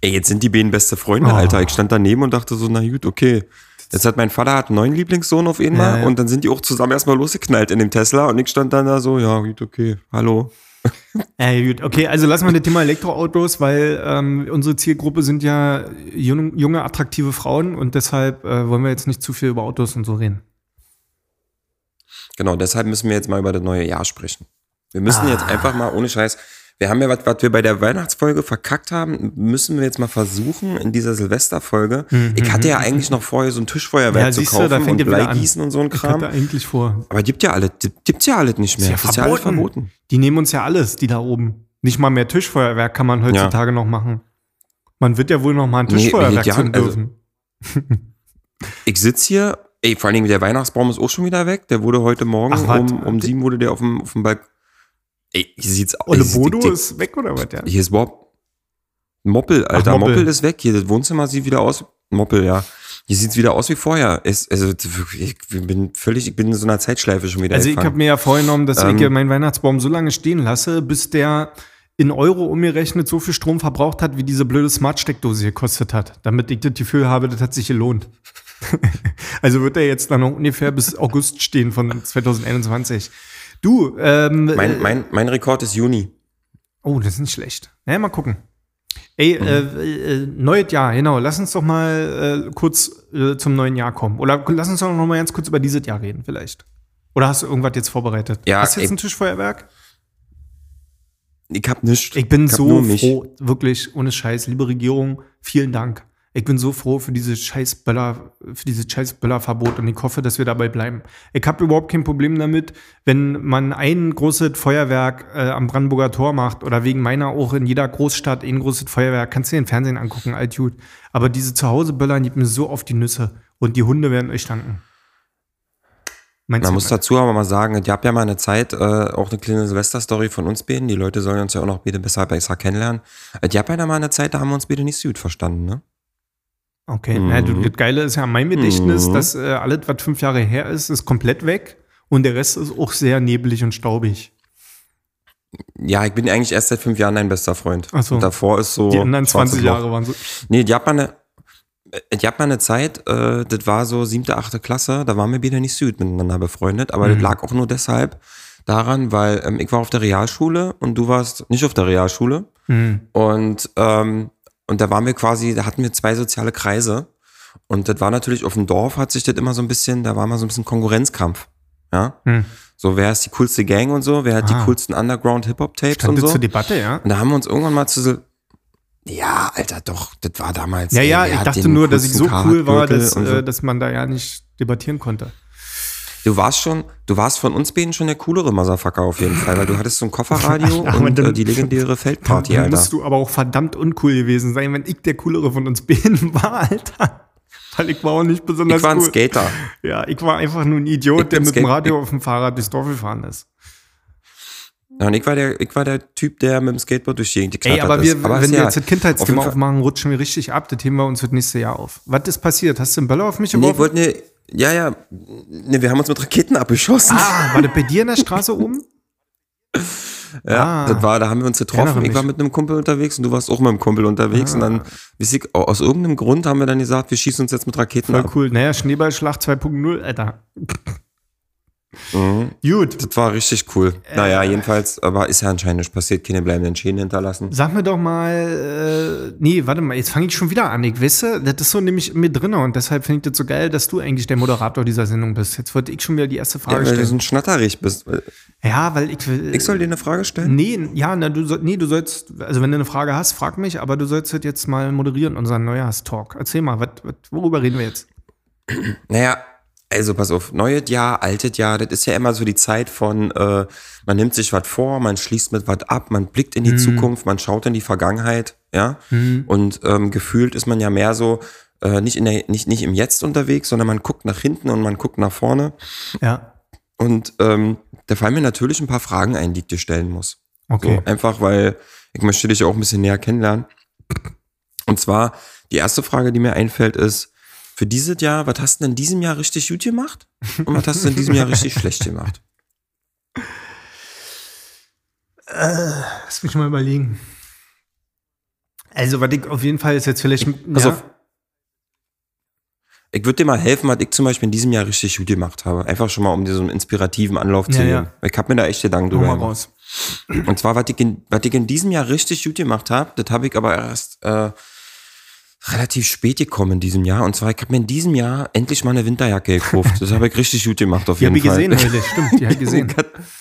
ey, jetzt sind die beiden beste Freunde, Oh. Alter. Ich stand daneben und dachte so, na gut, okay. Jetzt hat mein Vater hat einen neuen Lieblingssohn auf einmal Ja, ja. und dann sind die auch zusammen erstmal losgeknallt in dem Tesla und ich stand dann da so, ja, gut, okay, hallo. Äh, gut, okay, also lassen wir das Thema Elektroautos, weil ähm, unsere Zielgruppe sind ja jung, junge, attraktive Frauen und deshalb äh, wollen wir jetzt nicht zu viel über Autos und so reden. Genau, deshalb müssen wir jetzt mal über das neue Jahr sprechen. Wir müssen jetzt Ah. einfach mal, ohne Scheiß, wir haben ja was, was wir bei der Weihnachtsfolge verkackt haben, müssen wir jetzt mal versuchen in dieser Silvesterfolge. Ich hatte ja eigentlich noch vorher so ein Tischfeuerwerk Mhm, Ja, zu siehst du, da kaufen fängt und. Bleigießen und so ein Ich Kram. hatte eigentlich vor. Aber gibt ja alles, gibt's ja alles nicht mehr. Ist ja ist ja alles verboten. Die nehmen uns ja alles, die da oben. Nicht mal mehr Tischfeuerwerk kann man heutzutage noch machen. Man wird ja wohl noch mal ein Nee, Tischfeuerwerk ja, zünden also- dürfen. Ich sitz hier, ey, vor allen Dingen der Weihnachtsbaum ist auch schon wieder weg. Der wurde heute Morgen Ach, um, um sieben wurde der auf dem, auf dem Balkon. Ey, hier sieht's aus. Olle Ey, Bodo die- ist weg oder was, ja? Hier ist Bob. Moppel, Alter. Moppel. Moppel. ist weg. Hier, das Wohnzimmer sieht wieder aus. Moppel, ja. Hier sieht's wieder aus wie vorher. Es, also, ich bin völlig, ich bin in so einer Zeitschleife schon wieder. Also ich habe mir ja vorgenommen, dass Ähm, ich meinen Weihnachtsbaum so lange stehen lasse, bis der in Euro umgerechnet so viel Strom verbraucht hat, wie diese blöde Smart-Steckdose gekostet hat. Damit ich das Gefühl habe, das hat sich gelohnt. also wird er jetzt dann noch ungefähr bis August stehen von 2021. Du, ähm, mein, mein, mein Rekord ist Juni. oh, das ist nicht schlecht. Naja, mal gucken. Ey, äh, äh, neues Jahr, genau. Lass uns doch mal äh, kurz äh, zum neuen Jahr kommen. Oder lass uns doch noch mal ganz kurz über dieses Jahr reden, vielleicht. Oder hast du irgendwas jetzt vorbereitet? Ja, hast du jetzt ey. ein Tischfeuerwerk? Ich hab nichts. Ich bin hab so mich. froh, wirklich, ohne Scheiß, liebe Regierung, vielen Dank. Ich bin so froh für diese scheiß Böller, für dieses scheiß Böllerverbot und ich hoffe, dass wir dabei bleiben. Ich habe überhaupt kein Problem damit, wenn man ein großes Feuerwerk äh, am Brandenburger Tor macht oder wegen meiner auch in jeder Großstadt ein großes Feuerwerk. Kannst du dir den Fernsehen angucken, altjut. Aber diese Zuhause-Böller die mir so auf die Nüsse und die Hunde werden euch danken. Meinst Man muss was? dazu aber mal sagen, es gab ja mal eine Zeit, äh, auch eine kleine Silvester-Story von uns beiden. Die Leute sollen uns ja auch noch bitte besser besser kennenlernen. Es gab ja da mal eine Zeit, da haben wir uns bitte nicht so gut verstanden, ne? Okay, Mhm. du, das Geile ist ja an meinem Gedächtnis, Mhm. dass äh, alles, was fünf Jahre her ist, ist komplett weg und der Rest ist auch sehr neblig und staubig. Ja, ich bin eigentlich erst seit fünf Jahren dein bester Freund. Ach so. Und davor ist so. Die anderen schwarzes 20 Loch. Jahre waren so. Nee, die hat mal eine, äh, die hat mal eine Zeit, äh, das war so siebte, achte Klasse, da waren wir wieder nicht süd miteinander befreundet, aber Mhm. das lag auch nur deshalb daran, weil ähm, ich war auf der Realschule und du warst nicht auf der Realschule Mhm. und ähm, und da waren wir quasi, da hatten wir zwei soziale Kreise und das war natürlich auf dem Dorf hat sich das immer so ein bisschen, da war mal so ein bisschen Konkurrenzkampf, ja, Hm. so wer ist die coolste Gang und so, wer hat Ah. die coolsten Underground Hip Hop Tapes Stand und so. zur Debatte, ja? Und da haben wir uns irgendwann mal zu so, ja, Alter, doch, das war damals. Ja, ey, ja, ich dachte nur, dass ich so cool war, dass, äh, dass man da ja nicht debattieren konnte. Du warst schon, du warst von uns beiden schon der coolere Motherfucker auf jeden Fall, weil du hattest so ein Kofferradio Aber und dann- äh, die legendäre Feldparty, Dann Alter. musst du aber auch verdammt uncool gewesen sein, wenn ich der coolere von uns beiden war, Alter. Weil ich war auch nicht besonders Ich war ein cool. Skater. Ja, ich war einfach nur ein Idiot, Ich der mit dem Skate- Radio auf dem Fahrrad durchs Dorf gefahren ist. Ja, und ich war der, ich war der Typ, der mit dem Skateboard durch die Gegend Ey, geknattert aber wir, ist. wenn ist wir ja- jetzt das auf Kindheitsthema Fall- aufmachen, rutschen wir richtig ab. Das Thema uns wird nächstes Jahr auf. Was ist passiert? Hast du einen Böller auf mich Nee, ich geworfen? wollte ne, ja, ja, ne, wir haben uns mit Raketen abgeschossen. ah, war das bei dir in der Straße oben? Ja, Ah. das war, da haben wir uns getroffen. Ich war mit einem Kumpel unterwegs und du warst auch mit einem Kumpel unterwegs. Und dann, weiß ich, aus irgendeinem Grund haben wir dann gesagt, wir schießen uns jetzt mit Raketen Voll ab. cool. Naja, Schneeballschlacht 2.0, Alter. Mhm. Gut. Das war richtig cool. naja, jedenfalls, aber ist ja anscheinend nicht passiert, keine bleibenden Schäden hinterlassen. Sag mir doch mal, äh, nee, warte mal, jetzt fange ich schon wieder an. Ich wisse, das ist so nämlich mir drin und deshalb finde ich das so geil, dass du eigentlich der Moderator dieser Sendung bist. Jetzt wollte ich schon wieder die erste Ja, Frage weil du so stellen. ein Schnatterich bist. Ja, weil ich will. Ich soll dir eine Frage stellen? Nee, ja, na, du soll, nee, du sollst, also wenn du eine Frage hast, frag mich, aber du sollst jetzt mal moderieren, unseren Neujahrstalk. Erzähl mal, wat, wat, worüber reden wir jetzt? Naja, also pass auf, neues Jahr, altes Jahr, das ist ja immer so die Zeit von, äh, man nimmt sich was vor, man schließt mit was ab, man blickt in die Zukunft, man schaut in die Vergangenheit, ja. Und ähm, gefühlt ist man ja mehr so, äh, nicht, in der, nicht, nicht im Jetzt unterwegs, sondern man guckt nach hinten und man guckt nach vorne. Ja, Und ähm, da fallen mir natürlich ein paar Fragen ein, die ich dir stellen muss. okay. So, einfach weil ich möchte dich auch ein bisschen näher kennenlernen. Und zwar, die erste Frage, die mir einfällt, ist, für dieses Jahr, was hast du denn in diesem Jahr richtig gut gemacht? Und was hast du in diesem Jahr richtig schlecht gemacht? Lass mich mal überlegen. Also, was ich auf jeden Fall ist jetzt vielleicht. pass ja, auf. Ich würde dir mal helfen, was ich zum Beispiel in diesem Jahr richtig gut gemacht habe. Einfach schon mal, um dir so einen inspirativen Anlauf zu Ja, geben. ja. Ich habe mir da echt Gedanken drüber gemacht. raus. Und zwar, was ich, in, was ich in diesem Jahr richtig gut gemacht habe, das habe ich aber erst äh, relativ spät gekommen in diesem Jahr. Und zwar, ich habe mir in diesem Jahr endlich mal eine Winterjacke gekauft. Das habe ich richtig gut gemacht, auf Die jeden habe ich Fall. gesehen heute, stimmt, die habe ich gesehen.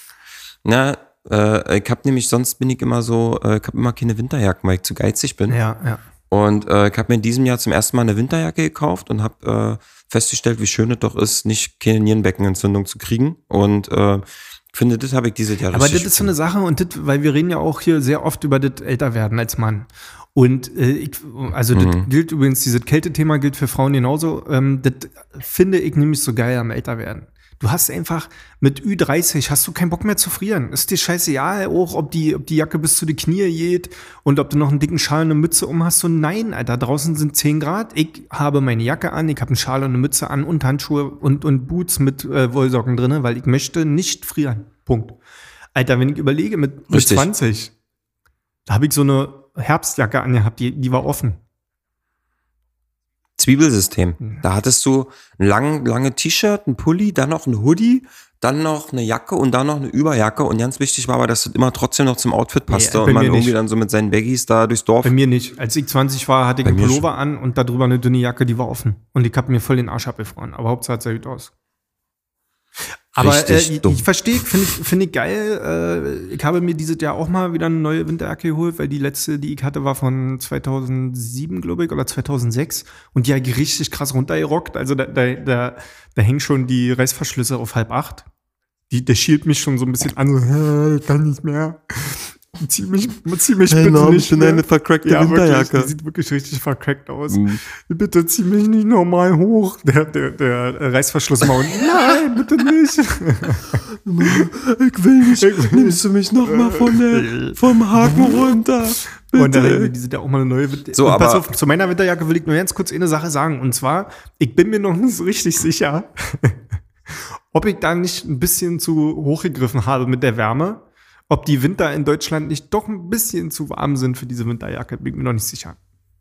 Na, äh, ich habe nämlich, sonst bin ich immer so, äh, ich habe immer keine Winterjacke, weil ich zu geizig bin. Ja, ja. Und äh, ich habe mir in diesem Jahr zum ersten Mal eine Winterjacke gekauft und habe äh, festgestellt, wie schön es doch ist, nicht keine Nierenbeckenentzündung zu kriegen. Und äh, ich finde, das habe ich dieses Jahr Aber richtig das ist so eine Sache und das, weil wir reden ja auch hier sehr oft über das Älterwerden als Mann. Und äh, ich, also das Mhm. gilt übrigens, dieses Kältethema gilt für Frauen genauso. Ähm, das finde ich nämlich so geil am Älterwerden. Du hast einfach mit Ü30 hast du keinen Bock mehr zu frieren. Ist dir scheißegal, auch ob die, ob die Jacke bis zu die Knie geht und ob du noch einen dicken Schal und eine Mütze um hast. So nein, Alter, draußen sind 10 Grad. Ich habe meine Jacke an, ich habe einen Schal und eine Mütze an und Handschuhe und, und Boots mit äh, Wollsocken drinne, weil ich möchte nicht frieren. Punkt. Alter, wenn ich überlege, mit, mit Richtig. 20, da habe ich so eine Herbstjacke angehabt, die, die war offen. Zwiebelsystem. Da hattest du ein lang, lange T-Shirt, ein Pulli, dann noch ein Hoodie, dann noch eine Jacke und dann noch eine Überjacke. Und ganz wichtig war aber, dass das immer trotzdem noch zum Outfit passte Nee, und man irgendwie nicht. dann so mit seinen Baggies da durchs Dorf. Bei mir nicht. Als ich 20 war, hatte ich einen Pullover an und darüber eine dünne Jacke, die war offen. Und ich habe mir voll den Arsch abgefroren. Aber Hauptsache sah gut aus. Aber äh, Richtig ich, dumm. ich verstehe, finde ich, finde ich geil. Äh, ich habe mir dieses Jahr auch mal wieder eine neue Winterjacke geholt, weil die letzte, die ich hatte, war von 2007, glaube ich, oder 2006. Und die ich richtig krass runtergerockt. Also da, da, da, da hängen schon die Reißverschlüsse auf halb acht. Die, der schielt mich schon so ein bisschen an, so, "Hä, ich kann nicht mehr. Zieh mich, zieh mich bitte nicht mehr. vercrackte Ja, wirklich, die sieht wirklich richtig vercrackt aus. Mhm. Bitte zieh mich nicht normal hoch. Der, der, der Reißverschluss mal unten. Nein, bitte nicht. Ich will nicht. Nimmst du mich noch mal von der, vom Haken runter? Und dann Bitte. die sind ja auch mal eine neue Winter So, Und pass aber- auf, zu meiner Winterjacke will ich nur ganz kurz eine Sache sagen. Und zwar, ich bin mir noch nicht so richtig sicher, ob ich da nicht ein bisschen zu hoch gegriffen habe mit der Wärme. Ob die Winter in Deutschland nicht doch ein bisschen zu warm sind für diese Winterjacke, bin ich mir noch nicht sicher.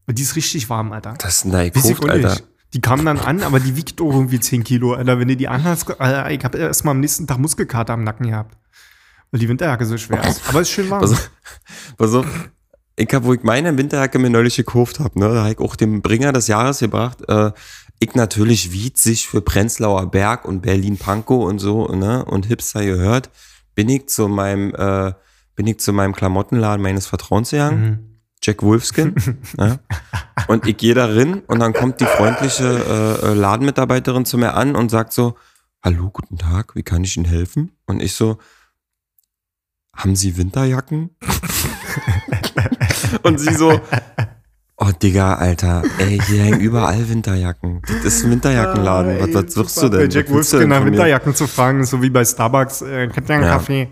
Weil die ist richtig warm, Alter. Das ist Nike. Alter. Die kam dann an, aber die wiegt auch irgendwie 10 Kilo, Alter. Wenn du die anhast, Alter, ich habe erst mal am nächsten Tag Muskelkater am Nacken gehabt. Weil die Winterjacke so schwer ist. Aber ist schön warm. Pass auf. Ich hab, wo ich meine Winterjacke mir neulich gekauft habe, ne, da habe ich auch den Bringer des Jahres gebracht. Äh, ich natürlich wied sich für Prenzlauer Berg und Berlin-Pankow und so, ne, und Hipster gehört, bin ich zu meinem, äh, bin ich zu meinem Klamottenladen meines Vertrauens gegangen. Mhm. Jack Wolfskin. ja. Und ich gehe da rein und dann kommt die freundliche äh, äh, Ladenmitarbeiterin zu mir an und sagt so, hallo, guten Tag, wie kann ich Ihnen helfen? Und ich so, haben Sie Winterjacken? und sie so, oh Digga, Alter, ey, hier hängen überall Winterjacken. Das ist ein Winterjackenladen. was, was suchst du denn? Jack Wolfskin nach mir? Winterjacken zu fragen, so wie bei Starbucks. Äh, ihr einen Ja. Kaffee?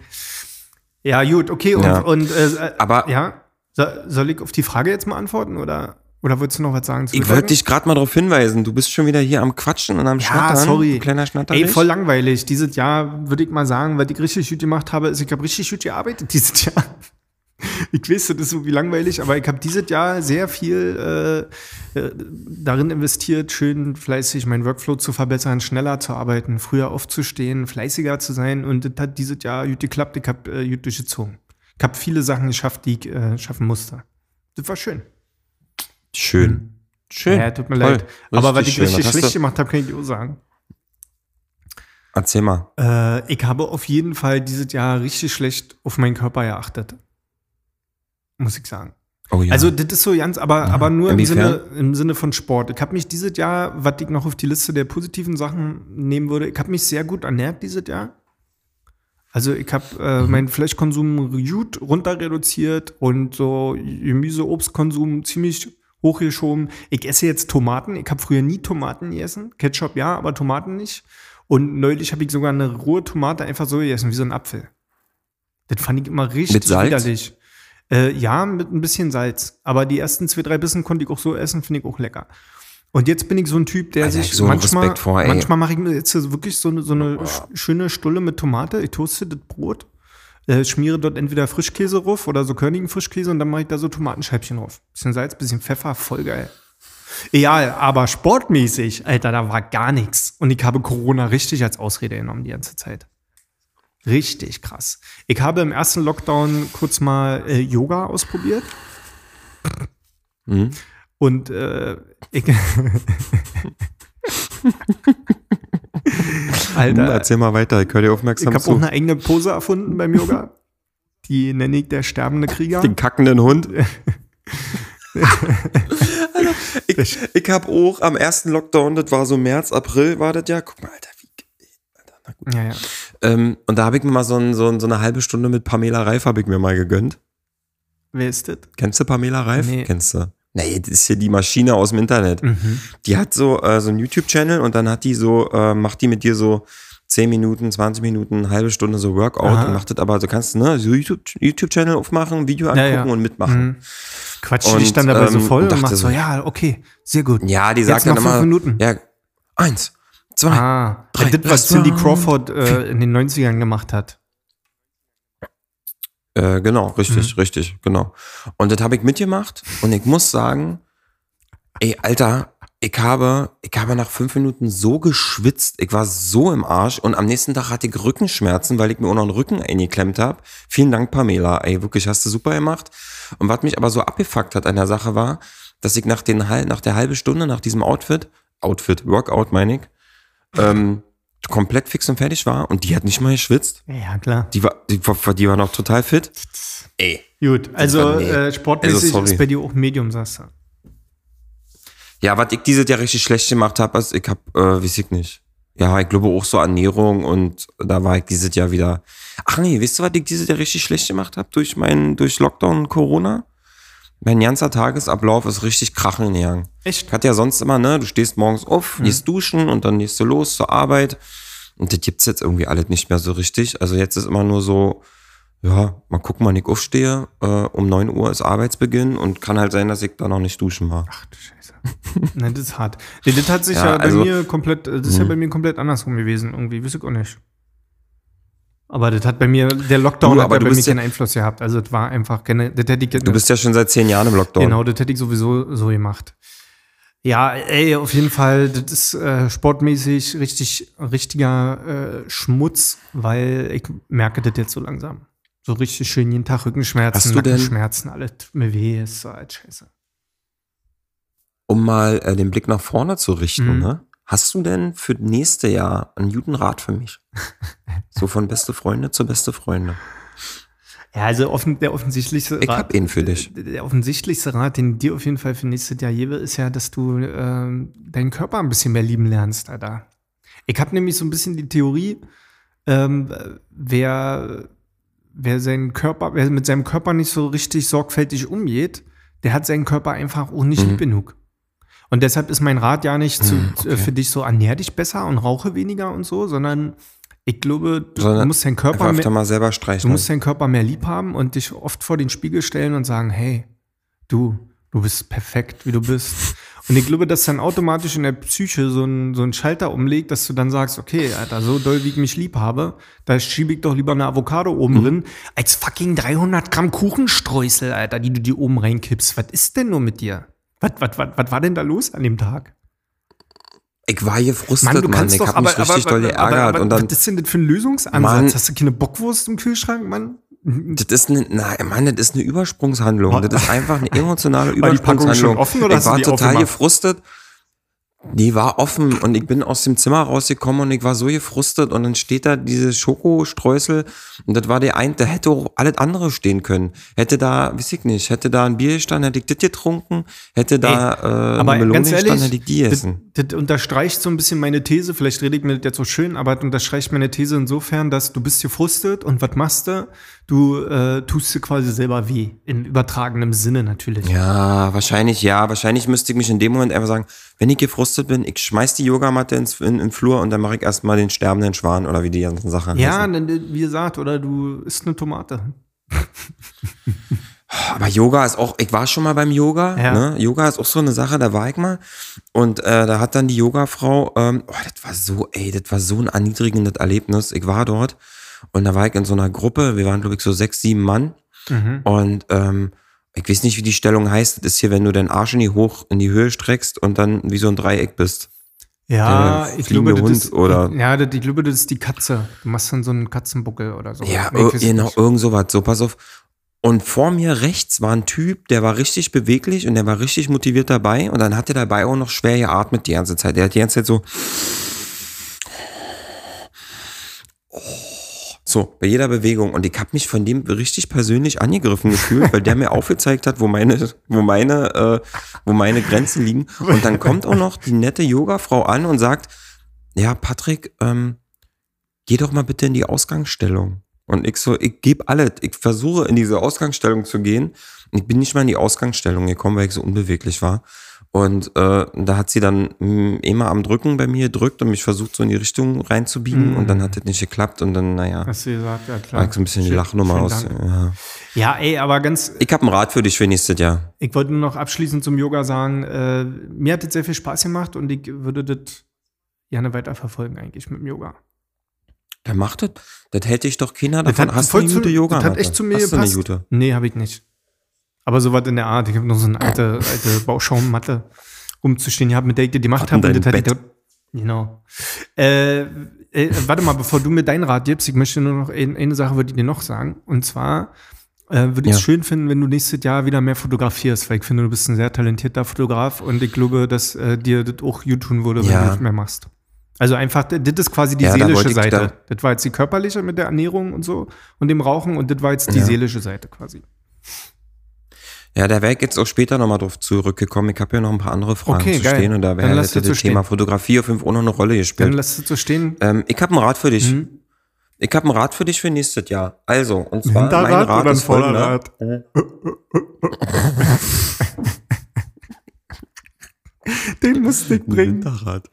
Ja, gut, okay. Und, Ja. und äh, Aber- ja, so, soll ich auf die Frage jetzt mal antworten oder, oder wolltest du noch was sagen? Ich wollte dich gerade mal darauf hinweisen, du bist schon wieder hier am Quatschen und am Ja, Schnattern. sorry. Kleiner Schnatter. Ey, voll langweilig. Dieses Jahr würde ich mal sagen, was ich richtig gut gemacht habe, ist, ich habe richtig gut gearbeitet dieses Jahr. Ich weiß, das ist so wie langweilig, aber ich habe dieses Jahr sehr viel äh, äh, darin investiert, schön fleißig meinen Workflow zu verbessern, schneller zu arbeiten, früher aufzustehen, fleißiger zu sein und das hat dieses Jahr gut geklappt. Ich habe äh, gut durchgezogen. Ich habe viele Sachen geschafft, die ich äh, schaffen musste. Das war schön. Schön. Schön. Ja, tut mir Toll. leid. Aber was ich schön. richtig Was schlecht gemacht habe, kann ich dir auch sagen. Erzähl mal. Äh, ich habe auf jeden Fall dieses Jahr richtig schlecht auf meinen Körper geachtet. Muss ich sagen. Oh ja. Also, das ist so ganz, aber, aber nur im? Sinne, im Sinne von Sport. Ich habe mich dieses Jahr, was ich noch auf die Liste der positiven Sachen nehmen würde, ich habe mich sehr gut ernährt dieses Jahr. Also ich habe äh, Mhm. meinen Fleischkonsum gut runter reduziert und so Gemüse, Obstkonsum ziemlich hochgeschoben. Ich esse jetzt Tomaten. Ich habe früher nie Tomaten gegessen. Ketchup ja, aber Tomaten nicht. Und neulich habe ich sogar eine rohe Tomate einfach so gegessen, wie so ein Apfel. Das fand ich immer richtig Mit Salz? widerlich. Äh, ja, mit ein bisschen Salz. Aber die ersten zwei, drei Bissen konnte ich auch so essen, finde ich auch lecker. Und jetzt bin ich so ein Typ, der Alter, sich so manchmal, vor, manchmal mache ich mir jetzt wirklich so eine, so eine sch- schöne Stulle mit Tomate. Ich toaste das Brot, äh, schmiere dort entweder Frischkäse drauf oder so körnigen Frischkäse und dann mache ich da so Tomatenscheibchen drauf. Bisschen Salz, bisschen Pfeffer, voll geil. Ja, aber sportmäßig, Alter, da war gar nichts. Und ich habe Corona richtig als Ausrede genommen die ganze Zeit. Richtig krass. Ich habe im ersten Lockdown kurz mal äh, Yoga ausprobiert. Mhm. Und äh, ich. Alter, Erzähl mal weiter, ich höre dir ich aufmerksam habe auch zu. eine eigene Pose erfunden beim Yoga. Die nenne ich der sterbende Krieger. Den kackenden Hund. ich ich habe auch am ersten Lockdown, das war so März, April war das ja. Guck mal. Alter, na gut. Ja, ja. Ähm, und da habe ich mir mal so, ein, so, ein, so eine halbe Stunde mit Pamela Reif habe ich mir mal gegönnt. Wer ist das? Kennst du Pamela Reif? Nee. Kennst du? Nee, das ist hier die Maschine aus dem Internet. Mhm. Die hat so, äh, so einen YouTube-Channel und dann hat die so, äh, macht die mit dir so 10 Minuten, 20 Minuten, eine halbe Stunde so Workout Aha. und macht das aber, du kannst ne, so YouTube- YouTube-Channel aufmachen, Video Ja, angucken ja. und mitmachen. Mhm. Quatscht Und, dich dann dabei so ähm, voll und und, macht so, so- ja, okay, sehr gut. Ja, die Jetzt sagt noch dann fünf immer, Minuten. ja, eins, zwei, Ah, drei, das, was Cindy Crawford äh, in den 90ern gemacht hat. Äh, genau, richtig, Mhm. richtig, genau. Und das habe ich mitgemacht und ich muss sagen, ey, Alter, ich habe, ich habe nach fünf Minuten so geschwitzt, ich war so im Arsch und am nächsten Tag hatte ich Rückenschmerzen, weil ich mir auch noch einen Rücken eingeklemmt habe. Vielen Dank, Pamela. Ey, wirklich, hast du super gemacht. Und was mich aber so abgefuckt hat an der Sache war, dass ich nach, den, nach der halben Stunde, nach diesem Outfit, Outfit, Workout meine ich, ähm, komplett fix und fertig war und die hat nicht mal geschwitzt. Ja, klar. Die war, die, die war noch total fit. Ey. Gut, also nee. äh, sportmäßig also, ist bei dir auch Medium, sagst du. Ja, was ich dieses Jahr richtig schlecht gemacht habe, ist, ich habe, äh, weiß ich nicht. Ja, ich glaube auch so Ernährung und da war ich dieses Jahr wieder. Ach nee, weißt du, was ich dieses Jahr richtig schlecht gemacht habe durch meinen, durch Lockdown und Corona? Mein ganzer Tagesablauf ist richtig krachen gegangen. Echt? Hat ja sonst immer, ne? Du stehst morgens auf, mhm. gehst duschen und dann gehst du los zur Arbeit. Und das gibt's jetzt irgendwie alles nicht mehr so richtig. Also jetzt ist immer nur so, ja, mal gucken, wann ich aufstehe. Äh, um neun Uhr ist Arbeitsbeginn und kann halt sein, dass ich da noch nicht duschen war. Ach du Scheiße. Nein, das ist hart. Nee, das hat sich ja, ja bei also, mir komplett, das ist ja hm. bei mir komplett andersrum gewesen, irgendwie, weiß ich auch nicht. Aber das hat bei mir, der Lockdown du, hat bei mir keinen Einfluss gehabt. Also das war einfach, das hätte ich, Du bist ja schon seit zehn Jahren im Lockdown. Genau, das hätte ich sowieso so gemacht. Ja, ey, auf jeden Fall, das ist äh, sportmäßig richtig, richtiger äh, Schmutz, weil ich merke das jetzt so langsam. So richtig schön jeden Tag Rückenschmerzen, Nackenschmerzen, alles mir weh, ist so alt scheiße. Um mal äh, den Blick nach vorne zu richten, mhm. ne? Hast du denn für nächste Jahr einen guten Rat für mich? so von beste Freunde zu beste Freunde. Ja, also offen, der offensichtlichste ich Rat. hab ihn für dich. Der offensichtlichste Rat, den dir auf jeden Fall für nächstes Jahr gebe, ist ja, dass du äh, deinen Körper ein bisschen mehr lieben lernst, Alter. Ich habe nämlich so ein bisschen die Theorie, ähm, wer wer seinen Körper, wer mit seinem Körper nicht so richtig sorgfältig umgeht, der hat seinen Körper einfach auch nicht mhm. lieb genug. Und deshalb ist mein Rat ja nicht zu, mhm, okay. für dich so, ernähr dich besser und rauche weniger und so, sondern ich glaube, du sondern musst deinen Körper mehr, mal selber streichen. du musst deinen Körper mehr lieb haben und dich oft vor den Spiegel stellen und sagen, hey, du, du bist perfekt, wie du bist. Und ich glaube, dass dann automatisch in der Psyche so ein, so ein Schalter umlegt, dass du dann sagst, okay, Alter, so doll wie ich mich lieb habe, da schiebe ich doch lieber eine Avocado oben mhm. drin, als fucking 300 Gramm Kuchenstreusel, Alter, die du dir oben reinkippst. Was ist denn nur mit dir? Was, was, was, was war denn da los an dem Tag? Ich war hier frustriert, Mann. Mann. Ich doch, hab mich aber, richtig aber, doll geärgert. Aber, aber, was ist denn das für ein Lösungsansatz? Mann, Hast du keine Bockwurst im Kühlschrank, Mann? Das ist eine, nein, Mann, das ist eine Übersprungshandlung. Das ist einfach eine emotionale Übersprungshandlung. War die Packung schon offen oder ich war total gefrustet. Die war offen und ich bin aus dem Zimmer rausgekommen und ich war so gefrustet und dann steht da diese Schokostreusel und das war der ein, da hätte auch alles andere stehen können. Hätte da, weiß ich nicht, hätte da ein Bier gestanden, hätte ich das getrunken, hätte da Ey, äh, aber eine Melone ganz ehrlich, gestanden, hätte ich die essen. Das, das unterstreicht so ein bisschen meine These, vielleicht rede ich mir das jetzt so schön, aber das unterstreicht meine These insofern, dass du bist gefrustet und was machst du? Du äh, tust dir quasi selber weh, in übertragenem Sinne natürlich. Ja, wahrscheinlich, ja, wahrscheinlich müsste ich mich in dem Moment einfach sagen, wenn ich gefrustet bin, ich schmeiß die Yogamatte ins, in, in den Flur und dann mache ich erstmal den sterbenden Schwan oder wie die ganzen Sachen Ja, heißen. wie gesagt, oder du isst eine Tomate. Aber Yoga ist auch, ich war schon mal beim Yoga. Ja. Ne? Yoga ist auch so eine Sache, da war ich mal. Und äh, da hat dann die Yogafrau, ähm, oh, das war so, ey, das war so ein erniedrigendes Erlebnis. Ich war dort und da war ich in so einer Gruppe, wir waren, glaube ich, so sechs, sieben Mann. Mhm. Und ähm, ich weiß nicht, wie die Stellung heißt. Das ist hier, wenn du deinen Arsch in die hoch in die Höhe streckst und dann wie so ein Dreieck bist. Ja, ich glaube, Hund ist, oder ja, ich glaube, das ist die Katze. Du machst dann so einen Katzenbuckel oder so. Ja, nee, genau, irgend sowas. So, pass auf. Und vor mir rechts war ein Typ, der war richtig beweglich und der war richtig motiviert dabei. Und dann hat er dabei auch noch schwer geatmet die ganze Zeit. Der hat die ganze Zeit so So, bei jeder Bewegung. Und ich habe mich von dem richtig persönlich angegriffen gefühlt, weil der mir aufgezeigt hat, wo meine, wo meine, äh, wo meine Grenzen liegen. Und dann kommt auch noch die nette Yoga-Frau an und sagt, ja, Patrick, ähm, geh doch mal bitte in die Ausgangsstellung. Und ich so, ich gebe alles. Ich versuche in diese Ausgangsstellung zu gehen. Ich bin nicht mal in die Ausgangsstellung gekommen, weil ich so unbeweglich war. Und äh, da hat sie dann mm, immer am Drücken bei mir gedrückt und mich versucht, so in die Richtung reinzubiegen. Mm. Und dann hat das nicht geklappt. Und dann, naja. Hast du gesagt, ja klar. so ein bisschen die Lachnummer aus. Ja. ja, ey, aber ganz. Ich habe einen Rat für dich für nächstes Jahr. Ich wollte nur noch abschließend zum Yoga sagen, äh, mir hat das sehr viel Spaß gemacht und ich würde das gerne weiterverfolgen, eigentlich mit dem Yoga. Der macht das. Das hätte ich doch keiner davon. Das hat, Hast du eine gute Yoga? Das hat echt zu mir Hast gepasst. Du eine gute? Nee, habe ich nicht. Aber so was in der Art. Ich habe noch so eine alte, alte Bauschaummatte. umzustehen gehabt, mit der ich gemacht Hatten habe. Und das hat ich Bett. Genau. Äh, äh, warte mal, bevor du mir deinen Rat gibst, ich möchte nur noch ein, eine Sache würde ich dir noch sagen. Und zwar äh, würde ich es Ja. schön finden, wenn du nächstes Jahr wieder mehr fotografierst, weil ich finde, du bist ein sehr talentierter Fotograf und ich glaube, dass äh, dir das auch gut tun würde, wenn Ja. du das mehr machst. Also einfach, das ist quasi die Ja, seelische ich Seite. da- Das war jetzt die körperliche mit der Ernährung und so und dem Rauchen und das war jetzt die seelische Seite quasi. Ja, da wäre ich jetzt auch später nochmal drauf zurückgekommen. Ich habe ja noch ein paar andere Fragen Okay, zu geil. stehen und da Dann wäre das, das Thema. Fotografie auf jeden Fall auch noch eine Rolle Dann gespielt. lass es so stehen. Ähm, ich habe einen Rat für dich. Mhm. Ich habe einen Rat für dich für nächstes Jahr. Also, und zwar mein Rat ist folgender. Den musste ich bringen. Hinterrad.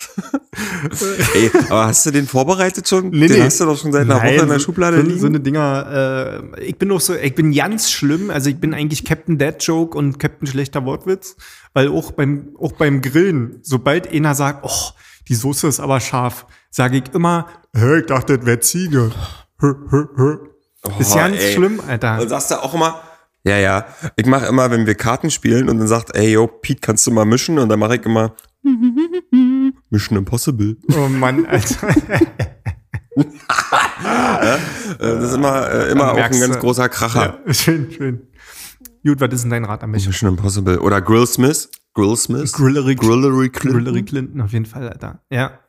Ey, aber hast du den vorbereitet schon? Nee, den nee. hast du doch schon seit einer Nein, Woche in der Schublade so, liegen. So eine Dinger, äh, ich bin doch so, ich bin ganz schlimm, also ich bin eigentlich Captain Dead Joke und Captain schlechter Wortwitz, weil auch beim, auch beim Grillen, sobald einer sagt, oh, die Soße ist aber scharf, sage ich immer, hä, ich dachte, das wäre Ziege. Hä. ist Oh, ganz ey. schlimm, Alter. Und sagst du auch immer, ja, ja, ich mache immer, wenn wir Karten spielen und dann sagt, ey, yo, Pete, kannst du mal mischen? Und dann mache ich immer Mission Impossible. Oh Mann, Alter. Das ist immer, äh, immer auch ein ganz großer Kracher. ja, schön, schön. Gut, was ist denn dein Rat an mich? Mission Impossible. Oder Grill Smith. Grill Smith. Grillery, Grillery Clinton. Grillery Clinton auf jeden Fall, Alter. Ja.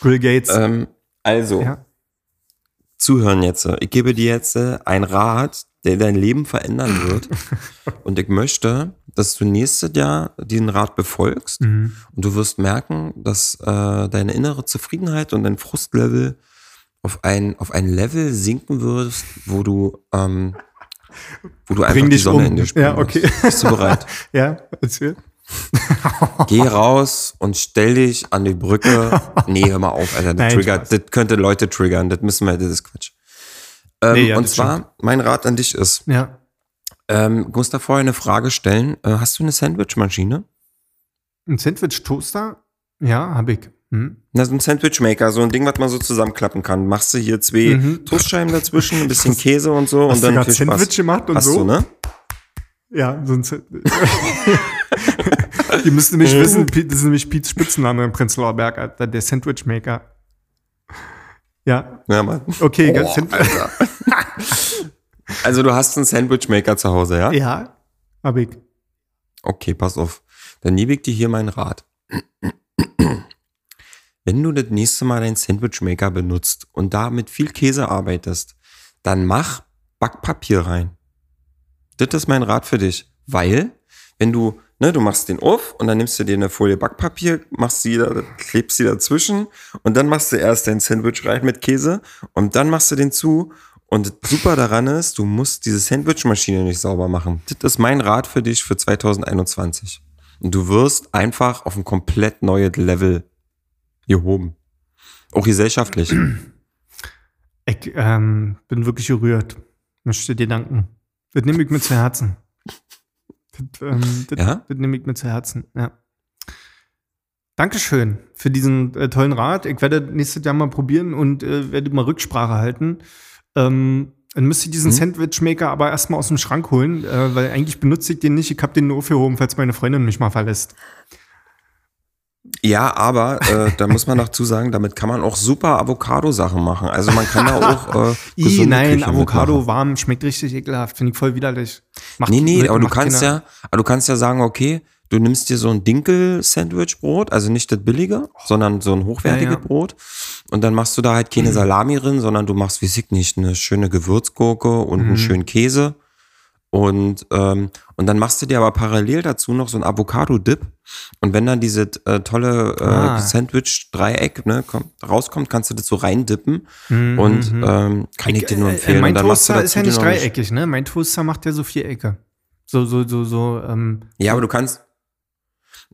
Grill Gates. Ähm, also, ja. Zuhören jetzt. Ich gebe dir jetzt äh, einen Rat, der dein Leben verändern wird. und ich möchte, dass du nächstes Jahr diesen Rat befolgst. Mhm. Und du wirst merken, dass äh, deine innere Zufriedenheit und dein Frustlevel auf ein, auf ein Level sinken wirst, wo du, ähm, wo du einfach Bring die dich Sonne um. in dir spüren Ja, okay. Bist du bereit? Ja, erzähl. Geh raus und stell dich an die Brücke. Nee, hör mal auf, Alter. Das, Nein, triggert, das könnte Leute triggern. Das müssen wir, das ist Quatsch. Ähm, Nee, ja, und zwar, mein Rat an dich ist, Ja. ähm, da vorher eine Frage stellen. Äh, hast du eine Sandwichmaschine? Ein Sandwich-Toaster? Ja, hab ich. Hm. Na, so ein Sandwichmaker, so ein Ding, was man so zusammenklappen kann. Machst du hier zwei Mhm. Toastscheiben dazwischen, ein bisschen Käse und so Hast und du dann grad viel Spaß. Sandwich gemacht und Hast so? du, ne? Ja, sonst. Die müssen nämlich wissen, Piet- das ist nämlich Piets Spitzname im Prenzlauer Berg, Alter, der Sandwich-Maker. Ja, Ja, Mann. okay, Oh, ganz Alter. also du hast einen Sandwichmaker zu Hause, ja? Ja, hab ich. Okay, pass auf. Dann gebe ich dir hier meinen Rat. Wenn du das nächste Mal deinen Sandwichmaker benutzt und da mit viel Käse arbeitest, dann mach Backpapier rein. Das ist mein Rat für dich. Weil, wenn du, ne, du machst den auf und dann nimmst du dir eine Folie Backpapier, machst sie da, klebst sie dazwischen und dann machst du erst dein Sandwich rein mit Käse und dann machst du den zu. Und super daran ist, du musst diese Sandwichmaschine nicht sauber machen. Das ist mein Rat für dich für 2021. Und du wirst einfach auf ein komplett neues Level gehoben. Auch gesellschaftlich. Ich ähm, bin wirklich gerührt. Möchte dir danken. Das nehme ich mir zu Herzen. Das, ähm, das, Ja? das nehme ich mir zu Herzen, ja. Dankeschön für diesen äh, tollen Rat. Ich werde nächstes Jahr mal probieren und äh, werde mal Rücksprache halten. Ähm, dann müsste ich diesen Mhm. Sandwichmaker aber erstmal aus dem Schrank holen, äh, weil eigentlich benutze ich den nicht. Ich habe den nur aufgehoben, falls meine Freundin mich mal verlässt. Ja, aber äh, da muss man dazu sagen, damit kann man auch super Avocado-Sachen machen. Also man kann da auch äh, I, nein, Küche Avocado mitmachen. warm schmeckt richtig ekelhaft. Finde ich voll widerlich. Macht- Nee, nee, aber du kannst keiner- ja, aber du kannst ja sagen, okay, du nimmst dir so ein Dinkel-Sandwich-Brot, also nicht das billige, sondern so ein hochwertiges Ja, ja. Brot. Und dann machst du da halt keine Salami drin, sondern du machst, wie ich nicht, eine schöne Gewürzgurke und Mhm. einen schönen Käse. Und, ähm, und dann machst du dir aber parallel dazu noch so ein Avocado-Dip. Und wenn dann diese äh, tolle äh, Ah. Sandwich-Dreieck ne, kommt, rauskommt, kannst du das so reindippen. Mhm, Und mhm. ähm, kann ich, dir nur Äh, empfehlen. mein machst du Toaster ist ja nicht dreieckig, ne? Mein Toaster macht ja so Vierecke. So, so, so, so, ähm. Ja, aber du kannst.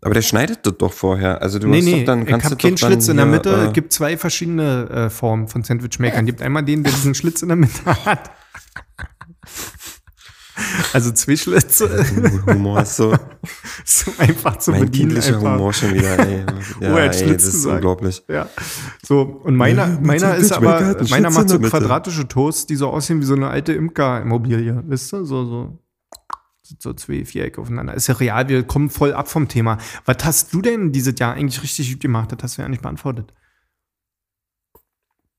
Aber der schneidet das doch vorher. Also du nee, hast nee, doch dann ich kannst habe du keinen Schlitz in der Mitte. Äh, Es gibt zwei verschiedene äh, Formen von Sandwichmakern. Es gibt einmal den, der diesen Schlitz in der Mitte hat. Also zwei Schlitze. Humor ist so so einfach zu mein bedienen. kindlicher Einfach. Humor schon wieder. Ey. Ja, Oh, ey, Schlitz das ist gesagt. unglaublich. Ja. So, und meiner, Ja, meiner ist aber, meiner macht so quadratische Toast, die so aussehen wie so eine alte Imker-Immobilie. Wisst ihr? So, so. So zwei Vierecke aufeinander. Ist ja real, wir kommen voll ab vom Thema. Was hast du denn dieses Jahr eigentlich richtig gut gemacht? Das hast du ja nicht beantwortet.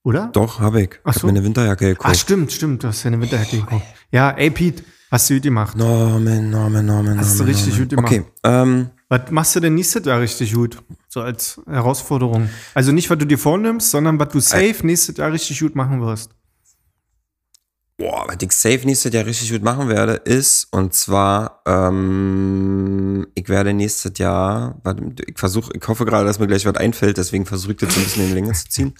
Oder? Doch, habe ich. Ach Ich hab so. mir eine Winterjacke gekauft. stimmt, stimmt. Du hast ja eine Winterjacke gekauft. Ja, ey, Pete, hast du gut gemacht. Norman, Norman, Norman, Hast du Norman, richtig Norman. gut gemacht. Okay, ähm, Was machst du denn nächstes Jahr richtig gut? So als Herausforderung. Also nicht, was du dir vornimmst, sondern was du safe nächstes Jahr richtig gut machen wirst. boah, was ich safe nächstes Jahr richtig gut machen werde, ist, und zwar, ähm, ich werde nächstes Jahr, ich versuche, ich hoffe gerade, dass mir gleich was einfällt, deswegen versuche ich das ein bisschen in die Länge zu ziehen.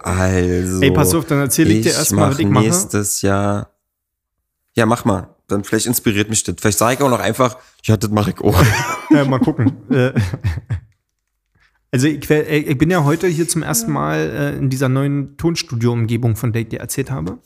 Also. Ey, pass auf, dann erzähl ich dir erstmal, was ich mache. nächstes Jahr. Ja, mach mal. Dann vielleicht inspiriert mich das. Vielleicht sage ich auch noch einfach, ja, das mache ich auch. Ja, mal gucken. Äh, also ich, äh, ich bin ja heute hier zum ersten Mal äh, in dieser neuen Tonstudio-Umgebung, von der ich dir erzählt habe.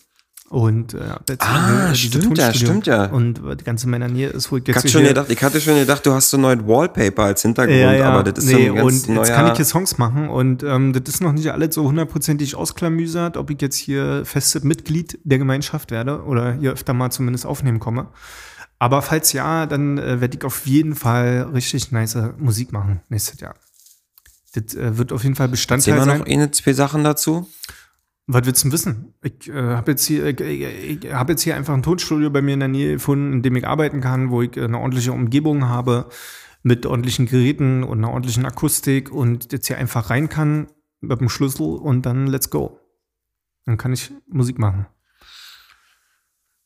Und äh, jetzt Ah, stimmt ja, stimmt ja. Und die ganze in meiner Nähe ist, wo ich Ich jetzt hatte, schon gedacht, ich hatte schon gedacht, du hast so ein neues Wallpaper als Hintergrund, ja, ja. aber das ist nee, so ein ganz und neuer. jetzt kann ich hier Songs machen und ähm, das ist noch nicht alles so hundertprozentig ausklamüsert, ob ich jetzt hier festes Mitglied der Gemeinschaft werde oder hier öfter mal zumindest aufnehmen komme. Aber falls ja, dann äh, werde ich auf jeden Fall richtig nice Musik machen nächstes Jahr. Das äh, wird auf jeden Fall Sehen Bestandteil wir sein. noch eine, zwei Sachen dazu? Was willst du denn wissen? Ich äh, habe jetzt, hier- ich, ich, ich hab jetzt hier einfach ein Tonstudio bei mir in der Nähe gefunden, in dem ich arbeiten kann, wo ich äh, eine ordentliche Umgebung habe mit ordentlichen Geräten und einer ordentlichen Akustik und jetzt hier einfach rein kann mit dem Schlüssel und dann let's go. Dann kann ich Musik machen.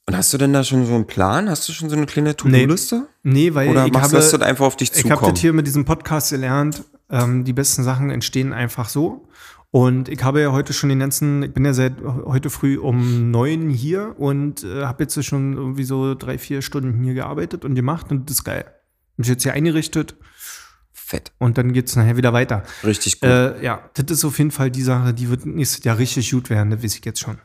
Und hast du denn da schon so einen Plan? Hast du schon so eine kleine To-Do-Liste? Nee, weil Oder ich machst habe, das einfach auf dich ich habe zukommen? das hier mit diesem Podcast gelernt. Ähm, die besten Sachen entstehen einfach so. Und ich habe ja heute schon den ganzen, ich bin ja seit heute früh um neun hier und äh, habe jetzt schon irgendwie so drei, vier Stunden hier gearbeitet und gemacht und das ist geil. Mich jetzt hier eingerichtet Fett. und dann geht's nachher wieder weiter. Richtig gut. Äh, ja, das ist auf jeden Fall die Sache, die wird nächstes Jahr richtig gut werden, das weiß ich jetzt schon.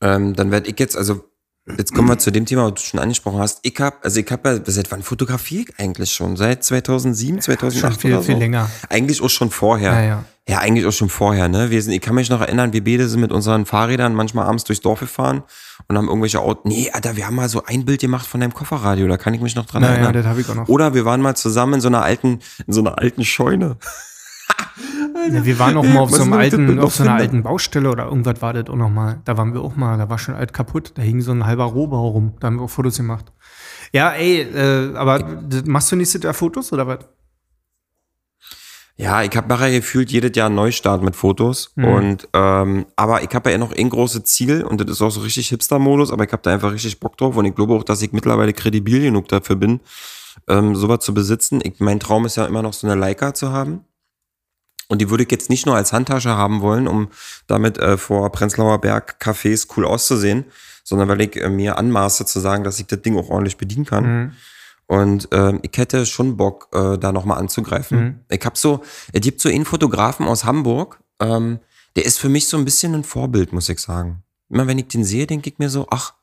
Ähm, dann werde ich jetzt, also jetzt kommen wir zu dem Thema, was du schon angesprochen hast. Ich habe, also ich habe ja, seit wann fotografiere ich eigentlich schon? Seit 2007, 2008 Schon viel, oder so? viel länger. Eigentlich auch schon vorher. Ja, ja. Ja, eigentlich auch schon vorher, ne? Wir sind, ich kann mich noch erinnern, wir beide sind mit unseren Fahrrädern manchmal abends durchs Dorf gefahren und haben irgendwelche Autos. Nee, Alter, wir haben mal so ein Bild gemacht von deinem Kofferradio, da kann ich mich noch dran Naja, erinnern. das habe ich auch noch. Oder wir waren mal zusammen in so einer alten, in so einer alten Scheune. Ja, wir waren auch mal auf so, einem alten, auf so einer alten Baustelle oder irgendwas war das auch noch mal. Da waren wir auch mal, da war schon alt kaputt. Da hing so ein halber Rohbau rum. Da haben wir auch Fotos gemacht. Ja, ey, äh, aber machst du nächstes Jahr Fotos oder was? Ja, ich habe nachher gefühlt jedes Jahr einen Neustart mit Fotos. Mhm. Und ähm, aber ich habe ja noch ein großes Ziel und das ist auch so richtig Hipster-Modus, aber ich habe da einfach richtig Bock drauf und ich glaube auch, dass ich mittlerweile kredibil genug dafür bin, ähm, sowas zu besitzen. Ich, mein Traum ist ja immer noch so eine Leica zu haben. Und die würde ich jetzt nicht nur als Handtasche haben wollen, um damit äh, vor Prenzlauer Berg Cafés cool auszusehen, sondern weil ich äh, mir anmaße zu sagen, dass ich das Ding auch ordentlich bedienen kann. Mhm. Und ähm, ich hätte schon Bock, äh, da nochmal anzugreifen. Mhm. Ich habe so, es gibt so einen Fotografen aus Hamburg, ähm, der ist für mich so ein bisschen ein Vorbild, muss ich sagen. Immer wenn ich den sehe, denke ich mir so, ach,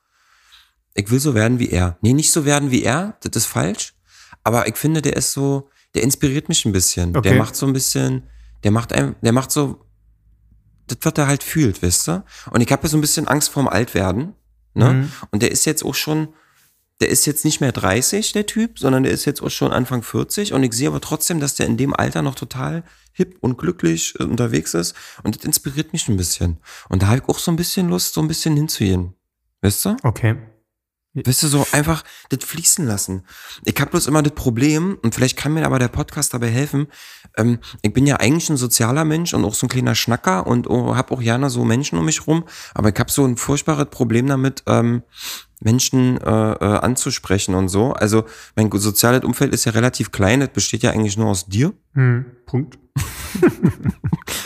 ich will so werden wie er. Nee, nicht so werden wie er, das ist falsch. Aber ich finde, der ist so, der inspiriert mich ein bisschen. Okay. Der macht so ein bisschen, der macht einem, der macht so, das, was er halt fühlt, weißt du? Und ich habe ja so ein bisschen Angst vorm Altwerden. Ne? Mhm. Und der ist jetzt auch schon, der ist jetzt nicht mehr 30, der Typ, sondern der ist jetzt auch schon Anfang 40. Und ich sehe aber trotzdem, dass der in dem Alter noch total hip und glücklich äh, unterwegs ist. Und das inspiriert mich ein bisschen. Und da habe ich auch so ein bisschen Lust, so ein bisschen hinzugehen. Weißt du? Okay. Weißt du, so einfach das fließen lassen. Ich habe bloß immer das Problem, und vielleicht kann mir aber der Podcast dabei helfen, ähm, ich bin ja eigentlich ein sozialer Mensch und auch so ein kleiner Schnacker und oh, habe auch gerne so Menschen um mich rum, aber ich habe so ein furchtbares Problem damit, ähm, Menschen äh, äh, anzusprechen und so. Also mein soziales Umfeld ist ja relativ klein, das besteht ja eigentlich nur aus dir. Hm, Punkt.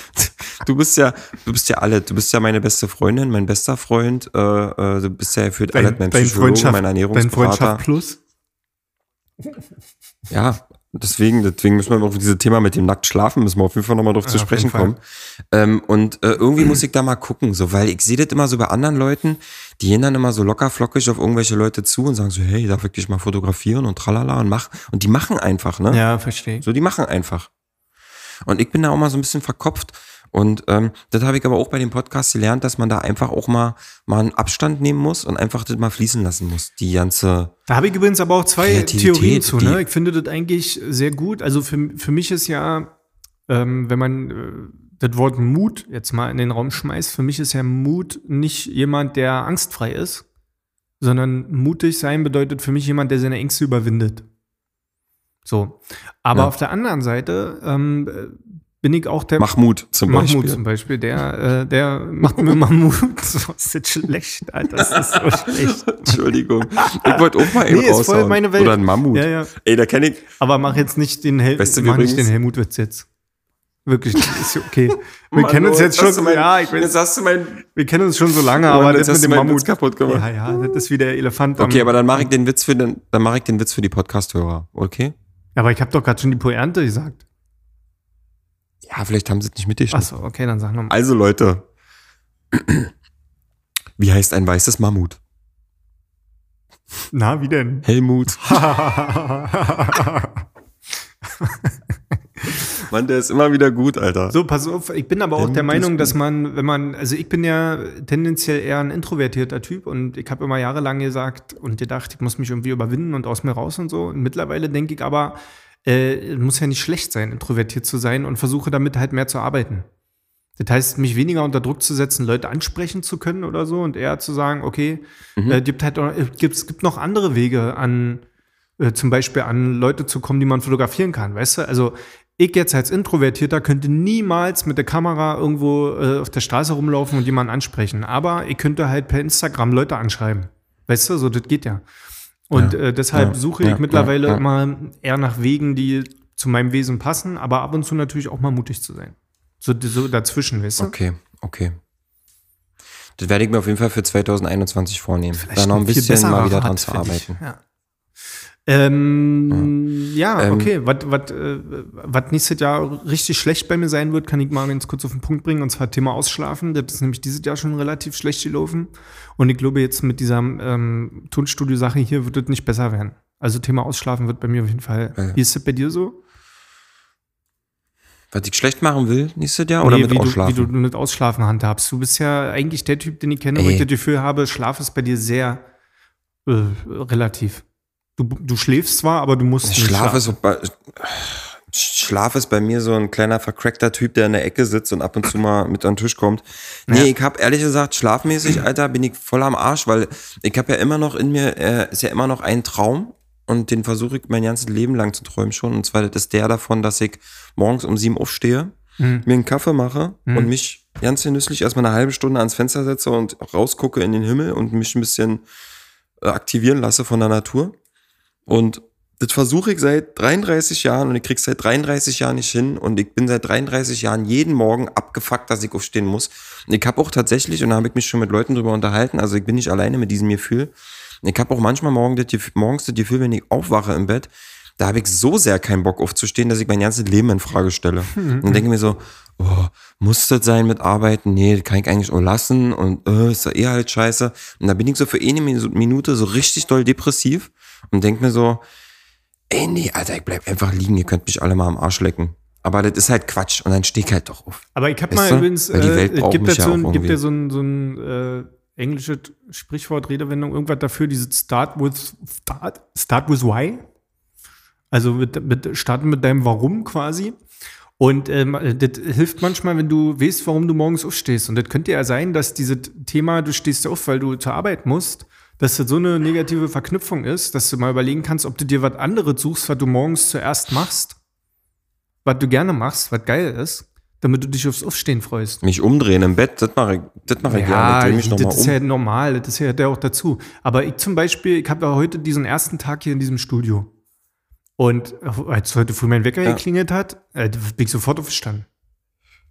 Du bist ja, du bist ja alle, du bist ja meine beste Freundin, mein bester Freund, äh, äh, du bist ja für alles mein Psychologe, mein dein Ernährungsberater. Freundschaft plus. Ja, deswegen, deswegen müssen wir auf dieses Thema mit dem nackt schlafen, müssen wir auf jeden Fall nochmal drauf zu Ja, auf sprechen kommen. Ähm, und äh, irgendwie muss ich da mal gucken, so, weil ich sehe das immer so bei anderen Leuten, die gehen dann immer so locker flockig auf irgendwelche Leute zu und sagen so, hey, darf ich dich mal fotografieren und tralala und mach. Und die machen einfach, ne? Ja, verstehe. So, die machen einfach. Und ich bin da auch mal so ein bisschen verkopft Und ähm, das habe ich aber auch bei dem Podcast gelernt, dass man da einfach auch mal, mal einen Abstand nehmen muss und einfach das mal fließen lassen muss. Die ganze. Da habe ich übrigens aber auch zwei Theorien zu. Ne? Ich finde das eigentlich sehr gut. Also für, für mich ist ja, ähm, wenn man äh, das Wort Mut jetzt mal in den Raum schmeißt, für mich ist ja Mut nicht jemand, der angstfrei ist, sondern mutig sein bedeutet für mich jemand, der seine Ängste überwindet. So. Aber Ja. auf der anderen Seite ähm, äh, bin ich auch der Mahmoud zum Mahmoud Beispiel. zum Beispiel, der, äh, der macht mir mal Mut. So ist das schlecht, Alter. Das ist so schlecht. Entschuldigung. Ich wollte auch mal eben Nee, ist voll raushauen. meine Welt. Oder ein Mammut. Ja, ja. Ey, da kenne ich. Aber mach jetzt nicht den, Hel Weißt du, mach nicht den Helmut-Witz jetzt. Wirklich, ist okay. Wir Mann, kennen uns oh, jetzt schon, mein, ja, ich Jetzt weiß, hast du mein. wir kennen uns schon so lange, Oh, aber jetzt das mit dem meinen Witz Mammut. kaputt gemacht. Ja, ja, das ist wie der Elefant. Okay, aber dann mache ich den Witz für den, dann mache ich den Witz für die Podcast-Hörer, okay? aber ich habe doch gerade schon die Pointe gesagt. Ja, vielleicht haben sie es nicht mitgeschnitten. Achso, okay, dann sag nochmal. Also Leute, wie heißt ein weißes Mammut? Na, wie denn? Helmut. Mann, der ist immer wieder gut, Alter. So, pass auf, ich bin aber auch Helmut der Meinung, dass man, wenn man, also ich bin ja tendenziell eher ein introvertierter Typ und ich habe immer jahrelang gesagt und gedacht, ich muss mich irgendwie überwinden und aus mir raus und so. Und mittlerweile denke ich aber, äh, muss ja nicht schlecht sein, introvertiert zu sein und versuche damit halt mehr zu arbeiten. Das heißt, mich weniger unter Druck zu setzen, Leute ansprechen zu können oder so und eher zu sagen, okay, Mhm. äh, gibt halt, äh, gibt, es gibt noch andere Wege an, äh, zum Beispiel an Leute zu kommen, die man fotografieren kann, weißt du? Also ich jetzt als Introvertierter könnte niemals mit der Kamera irgendwo äh, auf der Straße rumlaufen und jemanden ansprechen. Aber ich könnte halt per Instagram Leute anschreiben. Weißt du, so das geht ja. Und Ja. äh, deshalb Ja. suche ich mittlerweile immer eher nach Wegen, die zu meinem Wesen passen, aber ab und zu natürlich auch mal mutig zu sein. So, so dazwischen, weißt du? Okay, okay. Das werde ich mir auf jeden Fall für 2021 vornehmen. da noch ein bisschen mal wieder dran zu arbeiten. Ja. Ähm, ja, Ähm, okay. Was was, äh, was nächstes Jahr richtig schlecht bei mir sein wird, kann ich mal ganz kurz auf den Punkt bringen. Und zwar Thema Ausschlafen. Das ist nämlich dieses Jahr schon relativ schlecht gelaufen. Und ich glaube, jetzt mit dieser ähm, Tonstudio-Sache hier wird es nicht besser werden. Also Thema Ausschlafen wird bei mir auf jeden Fall. Ja. Wie ist das bei dir so? Was ich schlecht machen will nächstes Jahr oder Nee, mit wie, du, Ausschlafen? wie du mit Ausschlafen handhabst. Du bist ja eigentlich der Typ, den ich kenne, wo ich das Gefühl habe, Schlaf ist bei dir sehr äh, relativ. Du, du schläfst zwar, aber du musst nicht Schlaf schlafen. ist, bei, Schlaf ist bei mir so ein kleiner vercrackter Typ, der in der Ecke sitzt und ab und zu mal mit an den Tisch kommt. Nee, Ja. ich habe ehrlich gesagt, schlafmäßig, Alter, bin ich voll am Arsch, weil ich habe ja immer noch in mir, äh, ist ja immer noch ein Traum und den versuche ich mein ganzes Leben lang zu träumen schon. Und zwar das ist der davon, dass ich morgens um sieben aufstehe, Mhm. mir einen Kaffee mache Mhm. und mich ganz genüsslich erstmal eine halbe Stunde ans Fenster setze und rausgucke in den Himmel und mich ein bisschen äh, aktivieren lasse von der Natur. Und das versuche ich seit 33 Jahren und ich krieg's seit 33 Jahren nicht hin und ich bin seit 33 Jahren jeden Morgen abgefuckt, dass ich aufstehen muss. Und ich habe auch tatsächlich, und da habe ich mich schon mit Leuten drüber unterhalten, also ich bin nicht alleine mit diesem Gefühl. Ich habe auch manchmal morgen das Gefühl, morgens das Gefühl, wenn ich aufwache im Bett, da habe ich so sehr keinen Bock aufzustehen, dass ich mein ganzes Leben in Frage stelle. Und denke mir so, oh, muss das sein mit Arbeiten? Nee, das kann ich eigentlich auch lassen und äh, ist ja eh halt scheiße. Und da bin ich so für eine Minute so richtig doll depressiv und denke mir so, ey, nee, Alter, ich bleib einfach liegen, ihr könnt mich alle mal am Arsch lecken. Aber das ist halt Quatsch und dann steh ich halt doch auf. Aber ich habe mal du? übrigens, Weil die äh, Welt es braucht gibt mich ja so ein, gibt ja so ein, so ein äh, englisches Sprichwort, Redewendung, irgendwas dafür, dieses Start with Start, start with Why. Also mit, mit starten mit deinem Warum quasi. Und ähm, das hilft manchmal, wenn du weißt, warum du morgens aufstehst. Und das könnte ja sein, dass dieses Thema, du stehst auf, weil du zur Arbeit musst, dass das so eine negative Verknüpfung ist, dass du mal überlegen kannst, ob du dir was anderes suchst, was du morgens zuerst machst, was du gerne machst, was geil ist, damit du dich aufs Aufstehen freust. Mich umdrehen im Bett, das mache ich, das mache ich gerne. Ich das nochmal ist um. ja normal, das gehört ja auch dazu. Aber ich zum Beispiel, ich habe ja heute diesen ersten Tag hier in diesem Studio. Und als heute früh mein Wecker Ja. geklingelt hat, äh, bin ich sofort aufgestanden.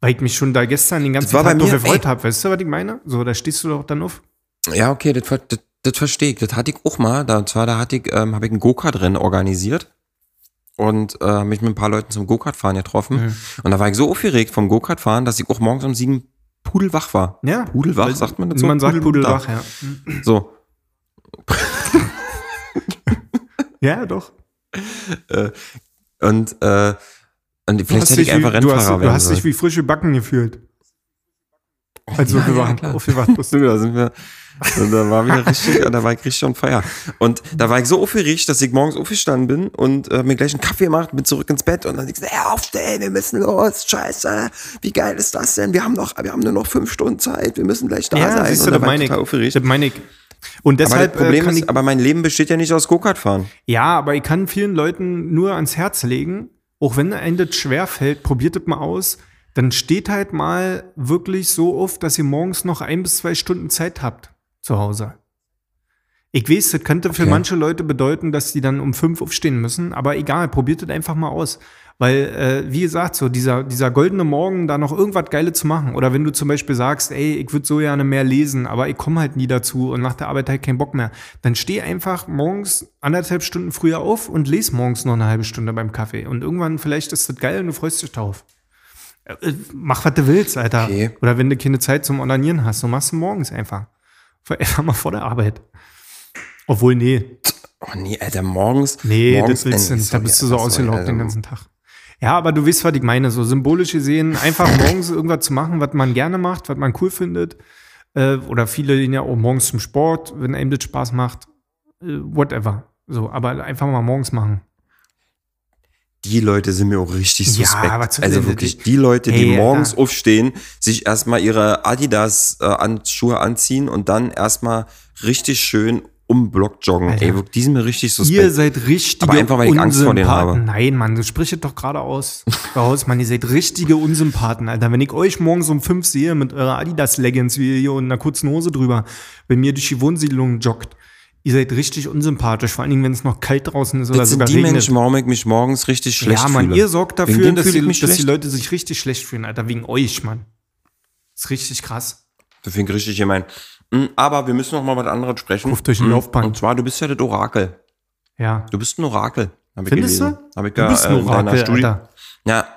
Weil ich mich schon da gestern den ganzen Tag mir, gefreut habe. Weißt du, was ich meine? So, da stehst du doch dann auf. Ja, okay, das, das, das verstehe ich. Das hatte ich auch mal. Da, und zwar, da hatte ich, ähm, habe ich ein Go-Kart-Rennen organisiert und äh, mich mit ein paar Leuten zum Go-Kart-Fahren getroffen. Mhm. Und da war ich so aufgeregt vom Go-Kart-Fahren, dass ich auch morgens um sieben pudelwach war. Ja. Pudelwach, sagt man so? Man sagt Pudelwach. Pudelwach, ja. So. Ja, doch. Und, äh, und vielleicht hätte ich einfach wie, du hast, Rennfahrer du hast dich wie frische Backen gefühlt. Also Ja, wir ja, waren klar. aufgewacht. bist. Da sind wir, und da war wieder richtig, da war ich richtig on fire. Und da war ich so aufgeregt, dass ich morgens aufgestanden bin und äh, mir gleich einen Kaffee gemacht, bin zurück ins Bett und dann ich so, hey, aufstehen, wir müssen los, scheiße, wie geil ist das denn? Wir haben noch, wir haben nur noch fünf Stunden Zeit, wir müssen gleich da Ja, sein. siehst du, und da war ich total aufgeregt. Das meine ich. Und Aber deshalb das Problem äh, kann ist, ich, aber mein Leben besteht ja nicht aus Go-Kart fahren. Ja, aber ich kann vielen Leuten nur ans Herz legen, auch wenn einem das schwerfällt, probiert das mal aus. Dann steht halt mal wirklich so auf, dass ihr morgens noch ein bis zwei Stunden Zeit habt zu Hause. Ich weiß, das könnte für Okay. manche Leute bedeuten, dass die dann um fünf aufstehen müssen, aber egal, probiert das einfach mal aus. Weil, äh, wie gesagt, so dieser, dieser goldene Morgen, da noch irgendwas Geiles zu machen. Oder wenn du zum Beispiel sagst, ey, ich würde so gerne mehr lesen, aber ich komme halt nie dazu und nach der Arbeit halt keinen Bock mehr, dann steh einfach morgens anderthalb Stunden früher auf und lese morgens noch eine halbe Stunde beim Kaffee. Und irgendwann vielleicht ist das geil und du freust dich drauf. Äh, äh, Mach, was du willst, Alter. Okay. Oder wenn du keine Zeit zum Onanieren hast, so machst du morgens einfach. Einfach mal vor der Arbeit. Obwohl, nee, Oh nee, Alter, morgens. Nee, morgens, das willst du. Da bist du so ausgelaugt den ganzen Tag. Ja, aber du weißt, was ich meine. So symbolisch gesehen, einfach morgens irgendwas zu machen, was man gerne macht, was man cool findet. Äh, oder viele gehen ja auch morgens zum Sport, wenn einem das Spaß macht. Äh, whatever. So, aber einfach mal morgens machen. Die Leute sind mir auch richtig Ja, suspekt. was soll also wirklich, die Leute, die Ey, morgens Alter. aufstehen, sich erstmal ihre Adidas-Schuhe anziehen und dann erstmal richtig schön um Block joggen. Alter. Ey, wirklich, die sind mir richtig Ihr suspekt. seid richtige Aber einfach, weil ich Angst vor denen habe. Nein, Mann, du sprichst doch gerade aus. Raus, Mann, ihr seid richtige Unsympathen, Alter. Wenn ich euch morgens um fünf sehe mit eurer Adidas-Leggings wie hier und einer kurzen Hose drüber, wenn mir durch die Wohnsiedlung joggt, ihr seid richtig unsympathisch. Vor allen Dingen, wenn es noch kalt draußen ist oder das sind sogar die regnet. Menschen, warum ich mich morgens richtig schlecht ja, Mann, fühle. ihr sorgt dafür, dass, fühle die, ich dass die. Leute sich richtig schlecht fühlen, Alter. Wegen euch, Mann. Das ist richtig krass. Deswegen richtig gemein. Mm, Aber wir müssen noch mal was anderes sprechen. Ruft euch ein Mm, Laufband. Und zwar, du bist ja das Orakel. Ja. Du bist ein Orakel. Ich Findest gelesen. du? Hab ich Du bist ein äh, Orakel, Studie- Alter. Ja.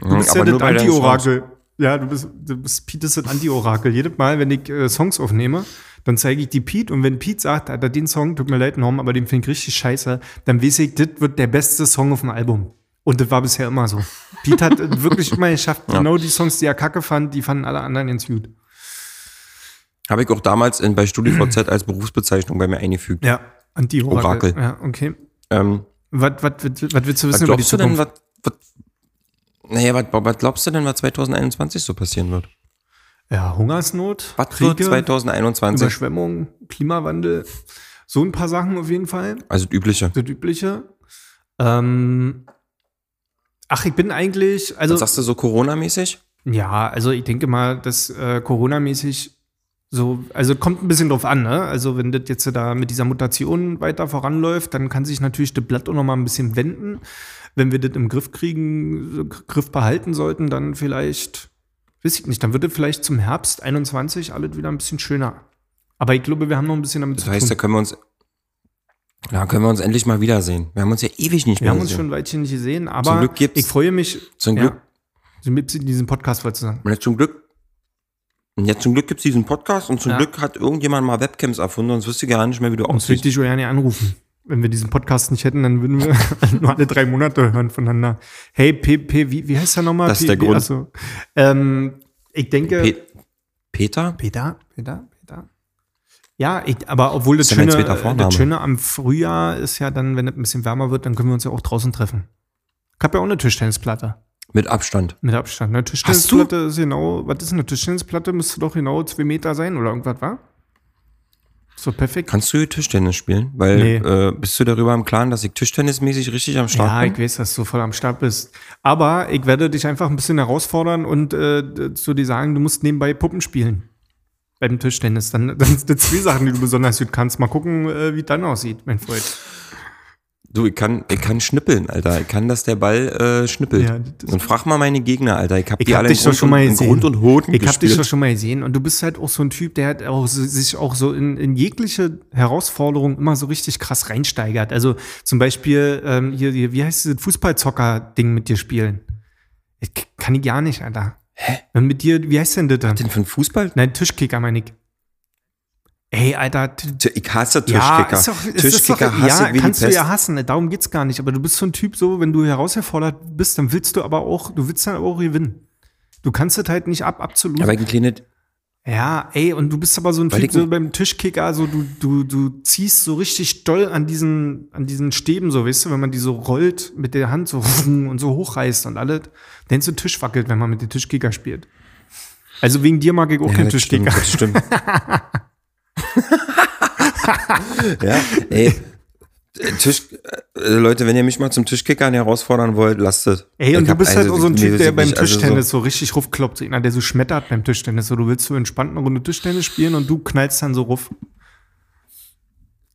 Du bist aber ja nur das. Anti-Orakel. Ja, du bist, du bist Pete ist das Anti-Orakel. Jedes Mal, wenn ich äh, Songs aufnehme, dann zeige ich die Pete und wenn Pete sagt, Alter, den Song, tut mir leid, Norm, aber den finde ich richtig scheiße, dann weiß ich, das wird der beste Song auf dem Album. Und das war bisher immer so. Pete hat wirklich immer geschafft, genau die Songs, die er kacke fand, die fanden alle anderen ganz gut. Habe ich auch damals in, bei StudiVZ als Berufsbezeichnung bei mir eingefügt. Ja, Anti-Orakel. Orakel. Ja, okay. Ähm, Was, was, was, was willst du was wissen über die glaubst du denn, Zukunft? was, was, naja, was, was glaubst du denn, was 2021 so passieren wird? Ja, Hungersnot, Was Kriege, 2021? Überschwemmung, Klimawandel, so ein paar Sachen auf jeden Fall. Also das Übliche. das Übliche. Ähm, ach, ich bin eigentlich, also Was sagst du so Corona-mäßig? ja, also ich denke mal, dass äh, Corona-mäßig so, also kommt ein bisschen drauf an, ne? Also wenn das jetzt da mit dieser Mutation weiter voranläuft, dann kann sich natürlich das Blatt auch noch mal ein bisschen wenden. Wenn wir das im Griff kriegen, Griff behalten sollten, dann vielleicht, weiß ich nicht, dann wird es vielleicht zum Herbst 21 alles wieder ein bisschen schöner. Aber ich glaube, wir haben noch ein bisschen damit Das zu heißt, da tun. können wir uns, da können wir uns endlich mal wiedersehen. Wir haben uns ja ewig nicht Wir mehr haben uns gesehen. schon ein Weilchen nicht gesehen, aber Glück gibt's- ich freue mich. Zum ja, Glück, in diesem Podcast du sagen. und jetzt zum Glück, und jetzt zum Glück gibt's diesen Podcast und zum Ja. Glück hat irgendjemand mal Webcams erfunden, sonst wüsste ich gar nicht mehr, wie du Uns würde aussiehst. dich gerne anrufen. Wenn wir diesen Podcast nicht hätten, dann würden wir nur alle drei Monate hören voneinander. Hey, PP, wie, wie heißt der nochmal? Das ist der P- Grund. achso. Ähm, ich denke. Pe Peter? Peter, Peter, Peter. Ja, ich, aber obwohl das mein Schöne, das Schöne am Frühjahr ist ja dann, wenn es ein bisschen wärmer wird, dann können wir uns ja auch draußen treffen. Ich habe ja auch eine Tischtennisplatte. Mit Abstand. Mit Abstand. Eine Tischtennisplatte ist genau, was ist eine Tischtennisplatte? Müsste doch genau zwei Meter sein oder irgendwas, war? So perfekt. Kannst du Tischtennis spielen? Weil Nee. äh, bist du darüber im Klaren, dass ich tischtennismäßig richtig am Start Ja, bin? ich weiß, dass du voll am Start bist. Aber ich werde dich einfach ein bisschen herausfordern und äh, zu dir sagen, du musst nebenbei Puppen spielen. Beim Tischtennis. Dann, dann sind das zwei Sachen, die du besonders gut kannst. Mal gucken, äh, wie es dann aussieht, mein Freund. Du, ich kann, ich kann schnippeln, Alter. Ich kann, dass der Ball äh, schnippelt. Ja, und frag mal meine Gegner, Alter. Ich hab Ich die hab alle dich in Grund, schon mal und, gesehen. Grund und Hoden Ich habe dich gespielt. doch schon mal gesehen und du bist halt auch so ein Typ, der hat auch sich auch so in, in jegliche Herausforderung immer so richtig krass reinsteigert. Also zum Beispiel ähm, hier, hier, wie heißt dieses Fußballzocker-Ding mit dir spielen? Ich, kann ich gar nicht, Alter. Hä? Wenn mit dir, wie heißt denn das dann? Den für den Fußball? Nein, Tischkicker meine ich. Ey, Alter, Ich hasse ja, Tischkicker. ist doch, ist Tischkicker doch, hasse ja, wie kannst du ja hassen, darum geht's gar nicht. Aber du bist so ein Typ, so, wenn du herausgefordert bist, dann willst du aber auch, du willst dann aber auch gewinnen. Du kannst das halt nicht ab, absolut. Aber ein kleines, Ja, ey, und du bist aber so ein Weil Typ so beim Tischkicker, so du, du, du ziehst so richtig doll an diesen, an diesen Stäben, so, weißt du, wenn man die so rollt mit der Hand so und so hochreißt und alles, dann so Tisch wackelt, wenn man mit dem Tischkicker spielt. Also wegen dir mag ich auch Ja, keinen das stimmt, Tischkicker. das stimmt. ja, ey. Tisch, äh, Leute, wenn ihr mich mal zum Tischkickern herausfordern wollt, lasst es. Ey, und Ich du bist halt also so ein Typ, der beim also so- Tischtennis so, richtig rufkloppt, so einer, der so schmettert beim Tischtennis. So, du willst so entspannt eine Runde Tischtennis spielen und du knallst dann so ruf.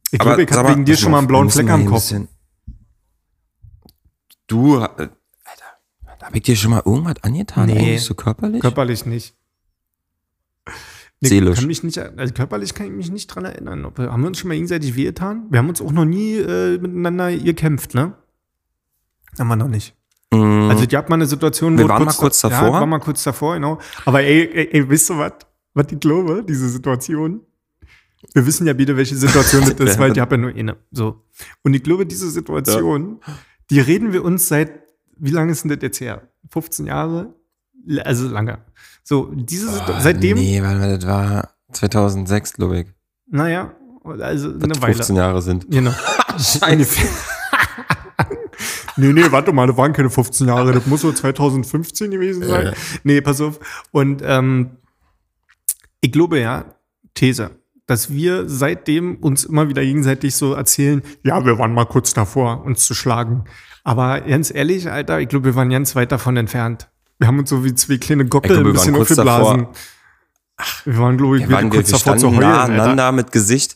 Ich glaube, ich sag hab mal, wegen dir schon mal einen blauen Fleck am Kopf. Du, äh, Alter, hab ich dir schon mal irgendwas angetan? Nee. So körperlich? Körperlich nicht. Nee, Seelisch. Kann mich nicht, also körperlich kann ich mich nicht dran erinnern. Ob, wir- haben wir uns schon mal gegenseitig wehgetan? Wir haben uns auch noch nie äh, miteinander gekämpft, ne? Haben wir noch nicht. Mm, Also, ihr habt mal eine Situation, Wir wo waren mal kurz da, davor. Ja, war mal kurz davor, genau. Aber ey, ey, ey wisst ihr was? Was ich glaube, diese Situation? Wir wissen ja bitte, welche Situation das ist, weil ich habe ja nur eine. So. Und ich glaube, diese Situation, die reden wir uns seit, wie lange ist denn das jetzt her? 15 Jahre? Also lange. So, diese Situation, Ah, seitdem, Nee, weil das war 2006, glaube ich. naja, also eine Das Weile. 15 Jahre sind. Genau. Ungefähr. nee, nee, warte mal, das waren keine 15 Jahre, das muss so 2015 gewesen sein. Nee, pass auf. Und ähm, ich glaube ja, These, dass wir seitdem uns immer wieder gegenseitig so erzählen, ja, wir waren mal kurz davor, uns zu schlagen. Aber ganz ehrlich, Alter, ich glaube, wir waren ganz weit davon entfernt. Wir haben uns so wie zwei kleine Gockel ein bisschen aufgeblasen. Wir waren, glaube ich, Wir, wir waren, kurz wir davor zu heulen. nah Alter. aneinander mit Gesicht.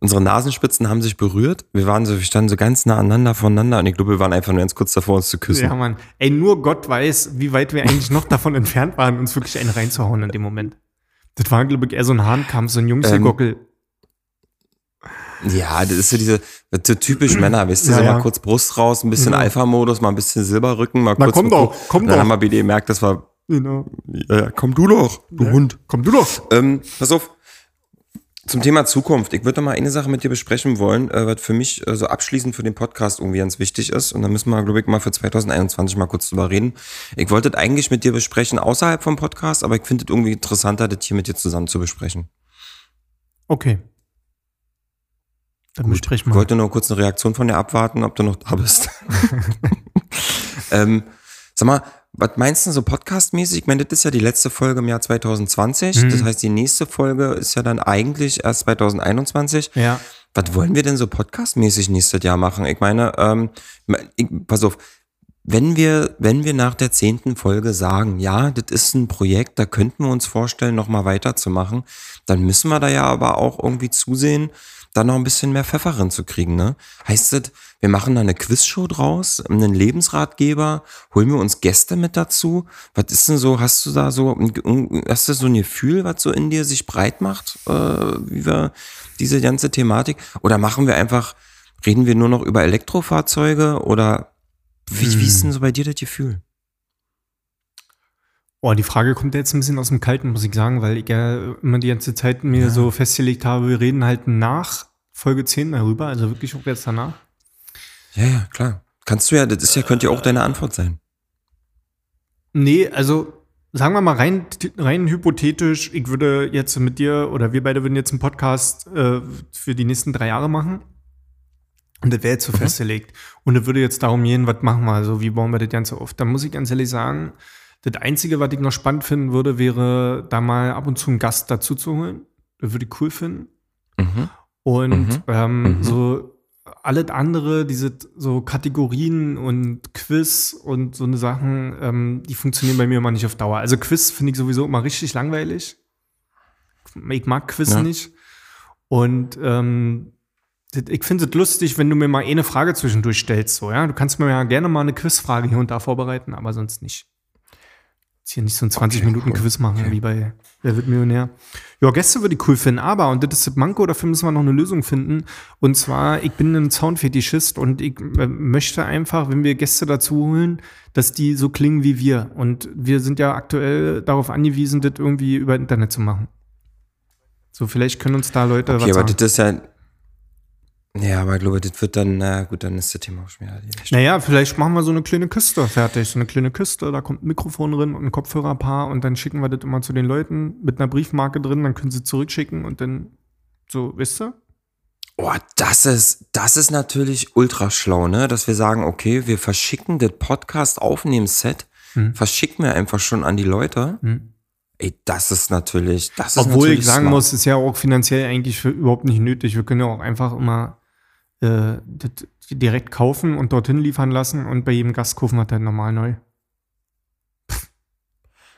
Unsere Nasenspitzen haben sich berührt. Wir waren so, wir standen so ganz nah aneinander voneinander und ich glaube, wir waren einfach nur ganz kurz davor, uns zu küssen. Ja, Mann. Ey, nur Gott weiß, wie weit wir eigentlich noch davon entfernt waren, uns wirklich einen reinzuhauen in dem Moment. Das war, glaube ich, eher so ein Hahnkampf, so ein Jungsgegockel. Ja, das ist so diese so typisch Männer, weißt du, Ja, so ja. mal kurz Brust raus, ein bisschen Genau. Alpha-Modus, mal ein bisschen Silberrücken, mal Na, kurz. komm doch, komm Dann doch. haben wir BD gemerkt, das war, Genau. ja, komm du doch, du Ja. Hund. Komm du doch. Ähm, pass auf. Zum Thema Zukunft. Ich würde noch mal eine Sache mit dir besprechen wollen, äh, was für mich äh, so abschließend für den Podcast irgendwie ganz wichtig ist. Und da müssen wir, glaube ich, mal für 2021 mal kurz drüber reden. Ich wollte das eigentlich mit dir besprechen außerhalb vom Podcast, aber ich finde es irgendwie interessanter, das hier mit dir zusammen zu besprechen. Okay. Dann besprechen Ich wollte nur kurz eine Reaktion von dir abwarten, ob du noch da bist. ähm, sag mal, was meinst du so podcastmäßig? Ich meine, das ist ja die letzte Folge im Jahr 2020. Mhm. Das heißt, die nächste Folge ist ja dann eigentlich erst 2021. Ja. Was wollen wir denn so podcastmäßig nächstes Jahr machen? Ich meine, ähm, ich, pass auf, wenn wir, wenn wir nach der zehnten Folge sagen, ja, das ist ein Projekt, da könnten wir uns vorstellen, nochmal weiterzumachen, dann müssen wir da ja aber auch irgendwie zusehen, da noch ein bisschen mehr Pfeffer drin zu kriegen, ne? Heißt das, wir machen da eine Quizshow draus, einen Lebensratgeber, holen wir uns Gäste mit dazu? Was ist denn so, hast du da so, ein- hast du so ein Gefühl, was so in dir sich breit macht, äh, wie wir diese ganze Thematik? Oder machen wir einfach, reden wir nur noch über Elektrofahrzeuge oder wie, wie ist denn so bei dir das Gefühl? Oh, die Frage kommt jetzt ein bisschen aus dem Kalten, muss ich sagen, weil ich ja immer die ganze Zeit mir so festgelegt habe, wir reden halt nach Folge 10 darüber, also wirklich auch jetzt danach. Ja, ja, klar. Kannst du ja, das ist ja, könnte ja auch deine Antwort sein. Nee, also sagen wir mal rein, rein hypothetisch, ich würde jetzt mit dir oder wir beide würden jetzt einen Podcast äh, für die nächsten drei Jahre machen. Und das wäre jetzt so festgelegt. Und es würde jetzt darum gehen, was machen wir, also wie bauen wir das Ganze auf. Dann muss ich ganz ehrlich sagen, das Einzige, was ich noch spannend finden würde, wäre da mal ab und zu einen Gast dazu zu holen. Das würde ich cool finden. Mhm. Und Mhm. ähm, Mhm. so alles andere, diese so Kategorien und Quiz und so eine Sachen, ähm, die funktionieren bei mir immer nicht auf Dauer. Also Quiz finde ich sowieso immer richtig langweilig. Ich mag Quiz Ja. nicht. Und ähm, ich finde es lustig, wenn du mir mal eine Frage zwischendurch stellst. So, ja? Du kannst mir ja gerne mal eine Quizfrage hier und da vorbereiten, aber sonst nicht. Jetzt hier nicht so ein 20 Minuten Quiz machen wie bei Wer wird Millionär. Ja, Gäste würde ich cool finden, aber, und das ist das Manko, dafür müssen wir noch eine Lösung finden. Und zwar, ich bin ein Soundfetischist und ich äh, möchte einfach, wenn wir Gäste dazu holen, dass die so klingen wie wir. Und wir sind ja aktuell darauf angewiesen, das irgendwie über Internet zu machen. So, vielleicht können uns da Leute Okay, was aber sagen. das ist ja, Ja, aber ich glaube, das wird dann, na gut, dann ist das Thema auch schon wieder erledigt. Naja, vielleicht machen wir so eine kleine Kiste fertig. So eine kleine Kiste, da kommt ein Mikrofon drin und ein Kopfhörerpaar und dann schicken wir das immer zu den Leuten mit einer Briefmarke drin, dann können sie zurückschicken und dann so, wisst ihr? Oh, das ist, das ist natürlich ultra schlau, ne? Dass wir sagen, okay, wir verschicken das Podcast-Aufnehmens-Set, Mhm. verschicken wir einfach schon an die Leute. Mhm. Ey, das ist natürlich, das ist Obwohl ich sagen smart. muss, ist ja auch finanziell eigentlich für, überhaupt nicht nötig. Wir können ja auch einfach immer äh, direkt kaufen und dorthin liefern lassen und bei jedem Gast kaufen wir dann normal neu.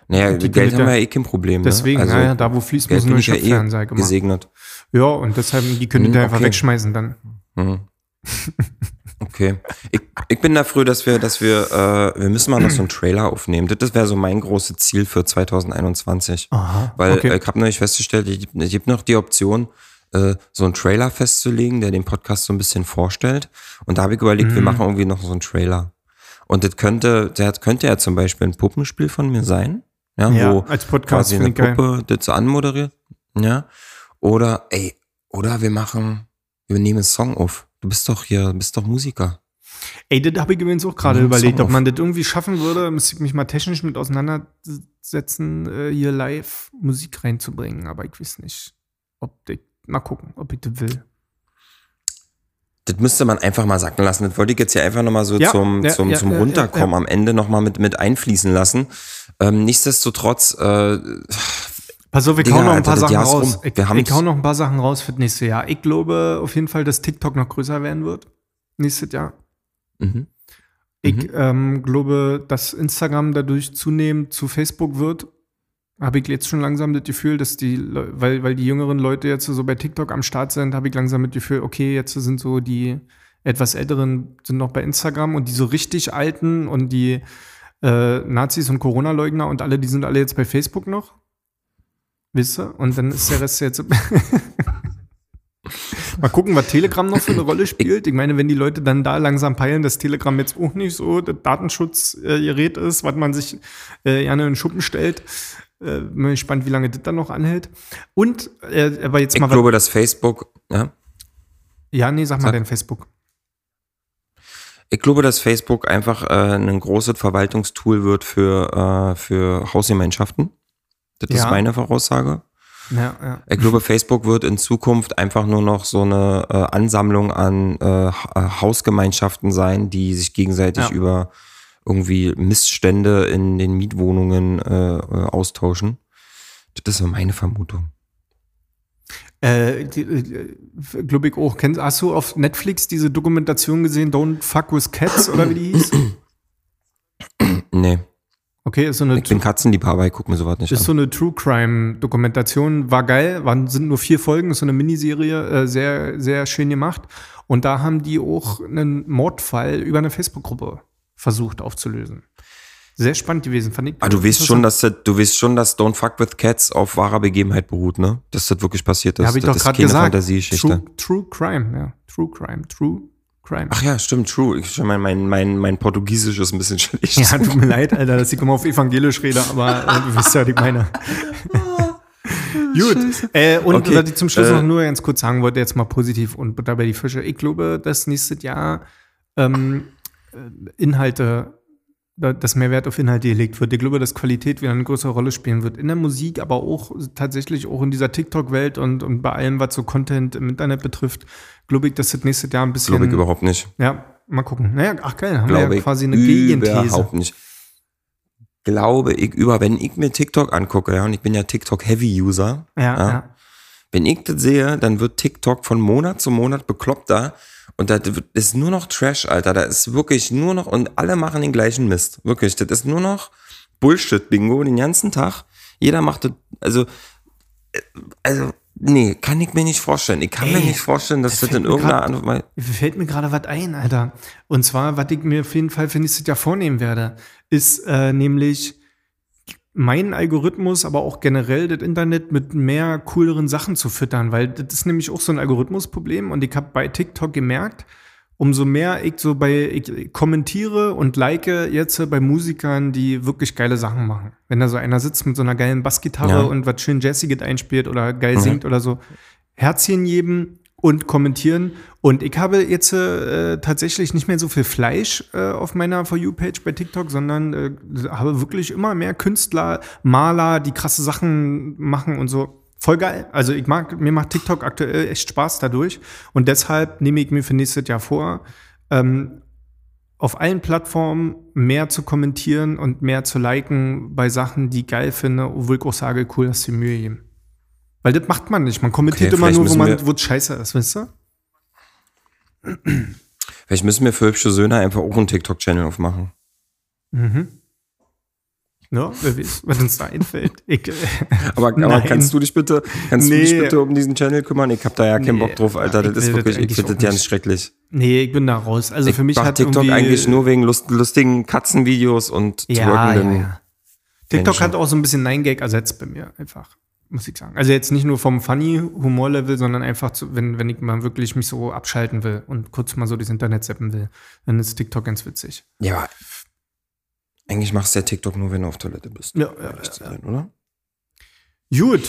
Naja, die Geld haben wir ja eh kein Problem. Deswegen, ne? also, naja, da wo fließt, Geld muss nur ich ja eh immer. gesegnet. Ja, und deshalb, die können Hm, die einfach okay. wegschmeißen dann. Mhm. Okay. Ich, ich bin dafür, dass wir, dass wir, äh, wir müssen mal noch so einen Trailer aufnehmen. Das, wäre so mein großes Ziel für 2021. Aha. Weil okay. ich habe nämlich festgestellt, ich, ich habe noch die Option, äh, so einen Trailer festzulegen, der den Podcast so ein bisschen vorstellt. Und da habe ich überlegt, wir Mhm. machen irgendwie noch so einen Trailer. Und das könnte, der könnte ja zum Beispiel ein Puppenspiel von mir sein. Ja, ja, wo als Podcast quasi eine. Puppe das so anmoderiert. Ja. Oder, ey, oder wir machen, wir nehmen einen Song auf. Du bist doch hier, bist doch Musiker. Ey, das habe ich übrigens auch gerade überlegt, ob man das irgendwie schaffen würde, müsste ich mich mal technisch mit auseinandersetzen, äh, hier live Musik reinzubringen. Aber ich weiß nicht, ob ich, mal gucken, ob ich das will. Das müsste man einfach mal sacken lassen. Das wollte ich jetzt hier einfach nochmal so Ja, zum, ja, zum, ja, zum Runterkommen am Ende nochmal mit, mit einfließen lassen. Ähm, nichtsdestotrotz, äh, Pass auf, ich Digga, hau noch ein Alter, paar das Sachen raus. rum. Ich, Wir ich hau noch ein paar Sachen raus für das nächste Jahr. Ich glaube auf jeden Fall, dass TikTok noch größer werden wird. Nächstes Jahr. mhm. Ich ähm, glaube, dass Instagram dadurch zunehmend zu Facebook wird. Habe ich jetzt schon langsam das Gefühl, dass die, weil, weil die jüngeren Leute jetzt so bei TikTok am Start sind, habe ich langsam das Gefühl, okay, jetzt sind so die etwas älteren sind noch bei Instagram und die so richtig alten und die äh, Nazis und Corona-Leugner und alle, die sind alle jetzt bei Facebook noch. Wisst ihr? Und dann ist der Rest jetzt. Mal gucken, was Telegram noch für eine Rolle spielt. Ich meine, wenn die Leute dann da langsam peilen, dass Telegram jetzt auch nicht so das Datenschutzgerät ist, was man sich äh, gerne in den Schuppen stellt. Äh, bin gespannt, wie lange das dann noch anhält. Und, äh, aber jetzt Ich mal was- glaube, dass Facebook, ja, Ja, nee, sag mal Sag. dein Facebook. ich glaube, dass Facebook einfach äh, ein großes Verwaltungstool wird für, äh, für Hausgemeinschaften. Das ist Ja. meine Voraussage. Ja, ja. Ich glaube, Facebook wird in Zukunft einfach nur noch so eine äh, Ansammlung an äh, Ha- Hausgemeinschaften sein, die sich gegenseitig über irgendwie Missstände in den Mietwohnungen äh, äh, austauschen. Das ist so meine Vermutung. Äh, glaube ich auch. Kennst, hast du auf Netflix diese Dokumentation gesehen, Don't Fuck with Cats oder wie die hieß? Nee, Okay, ist so eine ich bin Katzenliebhaber, ich guck mir sowas nicht Ist an. so eine True Crime Dokumentation, war geil, waren, sind nur vier Folgen, ist so eine Miniserie, äh, sehr, sehr schön gemacht. Und da haben die auch einen Mordfall über eine Facebook-Gruppe versucht aufzulösen. Sehr spannend gewesen, fand ich. Ah, du weißt schon, dass das, du weißt schon, dass Don't Fuck with Cats auf wahrer Begebenheit beruht, ne? Dass das wirklich passiert ist. ja, habe ich das doch gerade gesagt. True, True Crime, ja. True Crime, True Crime. Ach ja, stimmt, true. Ich mein, mein, mein, mein Portugiesisch ist ein bisschen schlecht. Ja, tut mir leid, Alter, dass ich immer auf Evangelisch rede, aber äh, du wisst ja, was ich meine. Gut. Äh, und Okay, was ich zum Schluss äh, noch nur ganz kurz sagen wollte, jetzt mal positiv und dabei die Fische. Ich glaube, dass nächstes Jahr ähm, äh, Inhalte, da- dass mehr Wert auf Inhalte gelegt wird. Ich glaube, dass Qualität wieder eine größere Rolle spielen wird. In der Musik, aber auch tatsächlich auch in dieser TikTok-Welt und, und bei allem, was so Content im Internet betrifft, glaube ich, dass das nächstes Jahr ein bisschen. Glaube ich überhaupt nicht. Ja, mal gucken. Naja, ach geil, haben wir Glaube ja ich quasi eine Gegenthese. überhaupt nicht. Glaube ich über, wenn ich mir TikTok angucke, ja, und ich bin ja TikTok-Heavy-User, Ja, Ja. ja. wenn ich das sehe, dann wird TikTok von Monat zu Monat bekloppter und da ist nur noch Trash, Alter. Da ist wirklich nur noch, und alle machen den gleichen Mist. Wirklich, das ist nur noch Bullshit-Bingo den ganzen Tag. Jeder macht das, also, äh, also, nee, kann ich mir nicht vorstellen. Ich kann Ey, mir nicht vorstellen, dass das das, in irgendeiner Art und Weise. Fällt mir gerade was ein, Alter. Und zwar, was ich mir auf jeden Fall für nächstes Jahr vornehmen werde, ist äh, nämlich meinen Algorithmus, aber auch generell das Internet mit mehr cooleren Sachen zu füttern, weil das ist nämlich auch so ein Algorithmusproblem und ich habe bei TikTok gemerkt, umso mehr ich so bei, ich kommentiere und like jetzt bei Musikern, die wirklich geile Sachen machen. Wenn da so einer sitzt mit so einer geilen Bassgitarre Ja. und was schön Jazziges einspielt oder geil singt oder so, Herzchen geben und kommentieren. Und ich habe jetzt äh, tatsächlich nicht mehr so viel Fleisch äh, auf meiner For You-Page bei TikTok, sondern äh, habe wirklich immer mehr Künstler, Maler, die krasse Sachen machen und so. Voll geil. Also ich mag, mir macht TikTok aktuell echt Spaß dadurch. Und deshalb nehme ich mir für nächstes Jahr vor, ähm, auf allen Plattformen mehr zu kommentieren und mehr zu liken bei Sachen, die ich geil finde, obwohl ich auch sage, cool, dass sie Mühe geben. Weil das macht man nicht. Man kommentiert Okay, immer nur, wo man, wo es scheiße ist, weißt du? Vielleicht müssen wir für hübsche Söhne einfach auch einen TikTok-Channel aufmachen. Mhm. Ja, wer weiß, was uns da einfällt. Ich, äh, Aber, aber kannst du dich bitte, kannst Nee. du dich bitte um diesen Channel kümmern? Ich hab da ja keinen Nee, Bock drauf, Alter. Das ist wirklich, ich finde das ganz nicht. schrecklich. nee, ich bin da raus. Also Ich für mich hat TikTok eigentlich nur wegen lust, lustigen Katzenvideos und ja, ja, twerkenden. ja. TikTok Menschen. hat auch so ein bisschen Nein-Gag ersetzt bei mir, einfach, muss ich sagen. Also jetzt nicht nur vom Funny-Humor-Level, sondern einfach, zu, wenn, wenn ich mal wirklich mich so abschalten will und kurz mal so das Internet zappen will, dann ist TikTok ganz witzig. Ja, eigentlich machst du ja TikTok nur, wenn du auf Toilette bist. Ja, ehrlich zu sein, oder? Gut,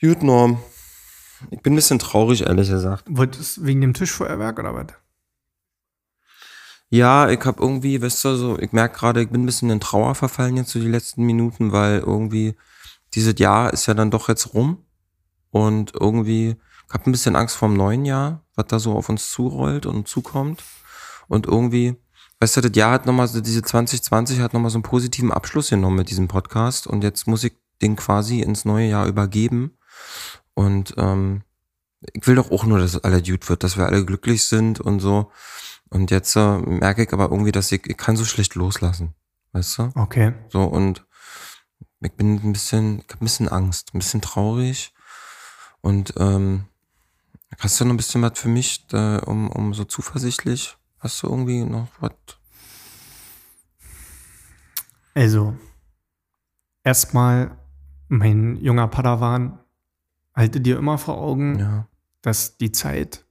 Gut, Norm. Ich bin ein bisschen traurig, ehrlich gesagt. wolltest wegen dem Tischfeuerwerk oder was? Ja, ich hab irgendwie, weißt du, so, ich merk gerade, ich bin ein bisschen in Trauer verfallen jetzt so die letzten Minuten, weil irgendwie dieses Jahr ist ja dann doch jetzt rum und irgendwie, ich hab ein bisschen Angst vor dem neuen Jahr, was da so auf uns zurollt und zukommt und irgendwie, weißt du, das Jahr hat nochmal, so diese 2020 hat nochmal so einen positiven Abschluss genommen mit diesem Podcast und jetzt muss ich den quasi ins neue Jahr übergeben und ähm, ich will doch auch nur, dass alle gut wird, dass wir alle glücklich sind und so. Und jetzt äh, merke ich aber irgendwie, dass ich, ich kann so schlecht loslassen. Weißt du? Okay. So und ich bin ein bisschen, ich hab ein bisschen Angst, ein bisschen traurig. Und ähm, hast du noch ein bisschen was für mich, da, um, um so zuversichtlich? Hast du irgendwie noch was? Also, erstmal, mein junger Padawan, halte dir immer vor Augen, Ja. dass die Zeit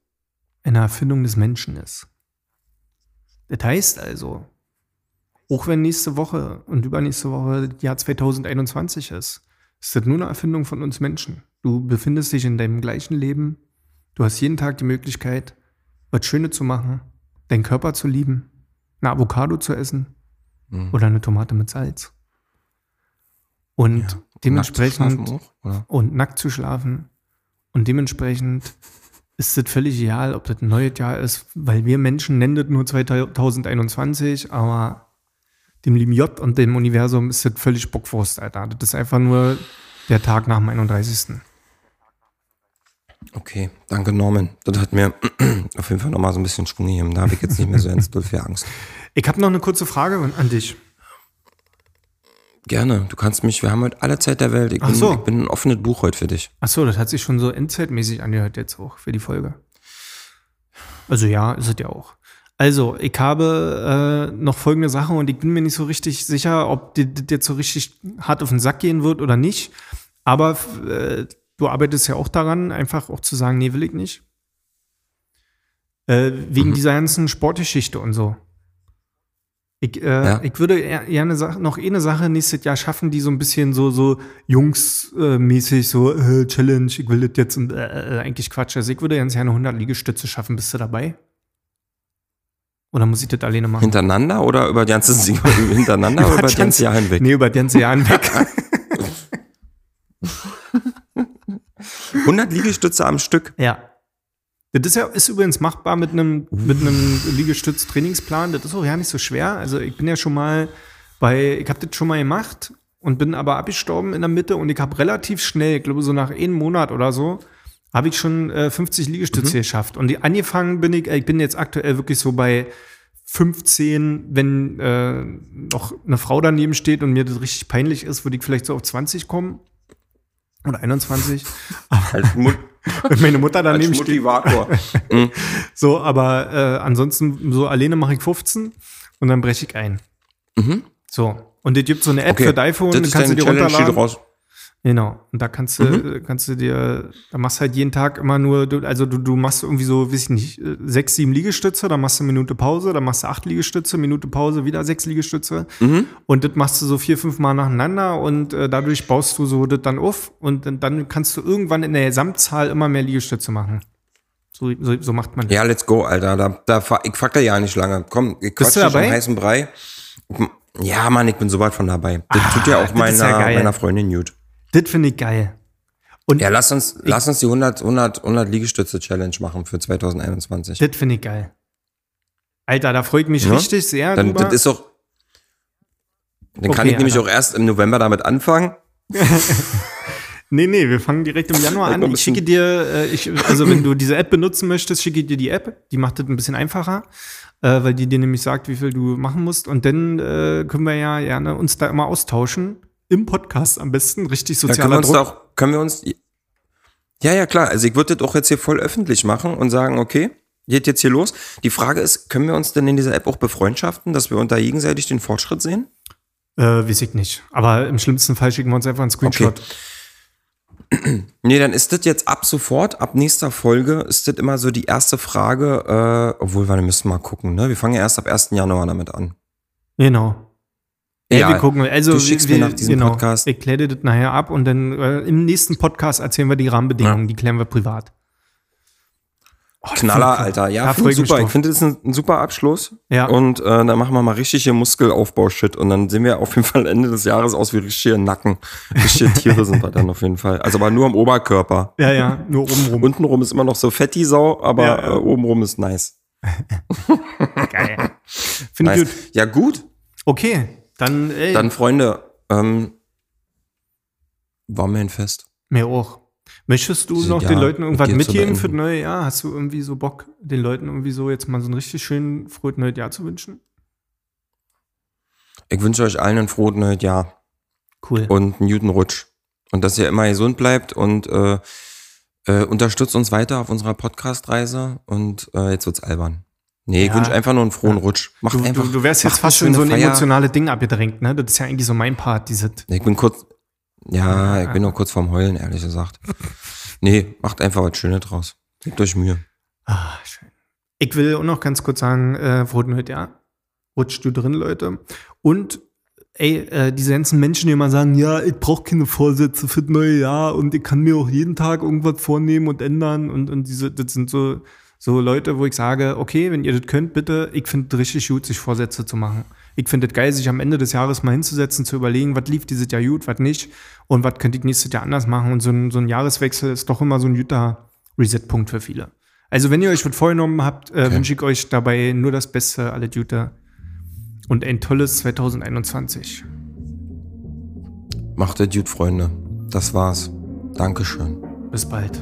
eine Erfindung des Menschen ist. Das heißt also, auch wenn nächste Woche und übernächste Woche das Jahr 2021 ist, ist das nur eine Erfindung von uns Menschen. Du befindest dich in deinem gleichen Leben. Du hast jeden Tag die Möglichkeit, was Schönes zu machen, deinen Körper zu lieben, eine Avocado zu essen Mhm. oder eine Tomate mit Salz. Und Nackt zu dementsprechend schlafen auch, und nackt zu schlafen. Und dementsprechend ist es völlig egal, ob das ein neues Jahr ist, weil wir Menschen nennen das nur 2021, aber dem lieben J und dem Universum ist das völlig Bockwurst, Alter. Das ist einfach nur der Tag nach dem 31. Okay, danke Norman. Das hat mir auf jeden Fall nochmal so ein bisschen Schwung gegeben. Da habe ich jetzt nicht mehr so doll viel Angst. Ich habe noch eine kurze Frage an dich. Gerne, du kannst mich, wir haben heute alle Zeit der Welt. Ich, Ach bin, so. ich bin ein offenes Buch heute für dich. Achso, das hat sich schon so endzeitmäßig angehört jetzt auch für die Folge. Also ja, ist es ja auch. Also, ich habe äh, noch folgende Sache und ich bin mir nicht so richtig sicher, ob dir das jetzt so richtig hart auf den Sack gehen wird oder nicht. Aber äh, du arbeitest ja auch daran, einfach auch zu sagen, nee, will ich nicht. Äh, wegen dieser ganzen Sportgeschichte und so. Ich, äh, Ja. ich würde eine Sache, noch eh eine Sache nächstes Jahr schaffen, die so ein bisschen so, so jungsmäßig so, äh, Challenge, ich will das jetzt und äh, äh, eigentlich Quatsch. Also ich würde ganz gerne 100 Liegestütze schaffen. Bist du dabei? Oder muss ich das alleine machen? Hintereinander oder über die ganze hintereinander oder über das ganze Jahr hinweg? Nee, über das ganze Jahr hinweg. 100 Liegestütze am Stück. ja. Das ist übrigens machbar mit einem mit einem Liegestütz-Trainingsplan. Das ist auch ja nicht so schwer. Also ich bin ja schon mal bei, ich habe das schon mal gemacht und bin aber abgestorben in der Mitte und ich habe relativ schnell, ich glaube so nach einem Monat oder so, habe ich schon äh, 50 Liegestütze geschafft. Und die, angefangen bin ich, äh, ich bin jetzt aktuell wirklich so bei 15, wenn äh, noch eine Frau daneben steht und mir das richtig peinlich ist, würde ich vielleicht so auf 20 kommen. Oder 21. Als, Mut, Wenn meine Mutter als daneben steht. Motivator. So, aber äh, ansonsten, so alleine mache ich 15 und dann breche ich ein. Mhm. So. Und es gibt so eine App Okay, für iPhone, das kannst du dir Challenge, die runterladen. Genau. Und da kannst du, Mhm. äh, kannst du dir, da machst du halt jeden Tag immer nur, also du, du machst irgendwie so, weiß ich nicht, äh, sechs, sieben Liegestütze, dann machst du eine Minute Pause, dann machst du acht Liegestütze, Minute Pause, wieder sechs Liegestütze. Mhm. Und das machst du so vier, fünf Mal nacheinander und äh, dadurch baust du so das dann auf und dann, dann kannst du irgendwann in der Gesamtzahl immer mehr Liegestütze machen. So, so, so macht man das. Ja, let's go, Alter. Da, da, ich fackel ja nicht lange. Komm, ich Bist quatsch du dich um dabei? heißen Brei. Ja, Mann, ich bin so weit von dabei. Das Ah, tut ja auch meiner, ja meiner Freundin gut. Das finde ich geil. Und Ja, lass uns, lass uns die 100, 100, 100 Liegestütze-Challenge machen für 2021. das finde ich geil. Alter, da freue ich mich Ja? richtig sehr Dann, drüber. das ist auch, dann kann Okay, ich nämlich Alter. auch erst im November damit anfangen. Nee, nee, wir fangen direkt im Januar an. Ich schicke dir, äh, ich, also wenn du diese App benutzen möchtest, schicke ich dir die App. Die macht das ein bisschen einfacher, äh, weil die dir nämlich sagt, wie viel du machen musst. Und dann äh, können wir ja gerne uns da immer austauschen. Im Podcast am besten, richtig können sozialer uns da Druck. auch, können wir uns, ja, ja, klar. Also ich würde das auch jetzt hier voll öffentlich machen und sagen, okay, geht jetzt hier los. Die Frage ist, können wir uns denn in dieser App auch befreundschaften, dass wir unter gegenseitig den Fortschritt sehen? Äh, weiß ich nicht. Aber im schlimmsten Fall schicken wir uns einfach einen Screenshot. Nee, dann ist das jetzt ab sofort, ab nächster Folge, ist das immer so die erste Frage, äh, obwohl wir müssen mal gucken, ne? Wir fangen ja erst ab 1. Januar damit an. Genau. Ja, Ja, wir gucken. Also, du schickst wir, mir nach diesem genau, Podcast- Ich kläre das nachher ab und dann äh, im nächsten Podcast erzählen wir die Rahmenbedingungen. Die klären wir privat. Oh, Knaller, Alter. Ja, ich super. Ich finde, das ist ein, ein super Abschluss. Ja. Und äh, dann machen wir mal richtig hier Muskelaufbau-Shit. Und dann sehen wir auf jeden Fall Ende des Jahres aus wie richtige Nacken. Richtige Tiere sind wir dann auf jeden Fall. Also aber nur am Oberkörper. Ja, ja, nur oben rum. Untenrum ist immer noch so fetti Sau, aber Ja, ja. Äh, obenrum ist nice. Geil. Finde ich nice. gut. Ja, gut. Okay, dann, ey, Dann, Freunde, ähm, war mir ein Fest. mir auch. Möchtest du noch Jahr den Leuten irgendwas mitgeben für das neue Jahr? Hast du irgendwie so Bock, den Leuten irgendwie so jetzt mal so ein richtig schön frohes neues Jahr zu wünschen? Ich wünsche euch allen ein frohes neues Jahr Cool. und einen guten Rutsch. Und dass ihr immer gesund bleibt und äh, äh, unterstützt uns weiter auf unserer Podcast-Reise. Und äh, jetzt wird's albern. Nee, ich Ja. wünsche einfach nur einen frohen Rutsch. Macht Du, einfach, du, du wärst jetzt fast schon so ein Feier. emotionales Ding abgedrängt, ne? Das ist ja eigentlich so mein Part, diese. Ich bin kurz, ja, ich bin noch kurz vorm Heulen, ehrlich gesagt. Nee, macht einfach was Schönes draus. Gebt euch Mühe. Ah, schön. Ich will auch noch ganz kurz sagen, äh, neues Jahr. Rutscht du drin, Leute. Und ey, äh, diese ganzen Menschen, die immer sagen, ja, ich brauche keine Vorsätze für das neue Jahr und ich kann mir auch jeden Tag irgendwas vornehmen und ändern und, und diese, das sind so, so Leute, wo ich sage, okay, wenn ihr das könnt, bitte, ich finde es richtig gut, sich Vorsätze zu machen. Ich finde es geil, sich am Ende des Jahres mal hinzusetzen, zu überlegen, was lief dieses Jahr gut, was nicht und was könnte ich nächstes Jahr anders machen. Und so ein, so ein Jahreswechsel ist doch immer so ein guter Reset-Punkt für viele. Also, wenn ihr euch was vorgenommen habt, äh, wünsche ich euch dabei nur das Beste, alle Gute und ein tolles 2021. Macht es gut, Freunde. Das war's. Dankeschön. Bis bald.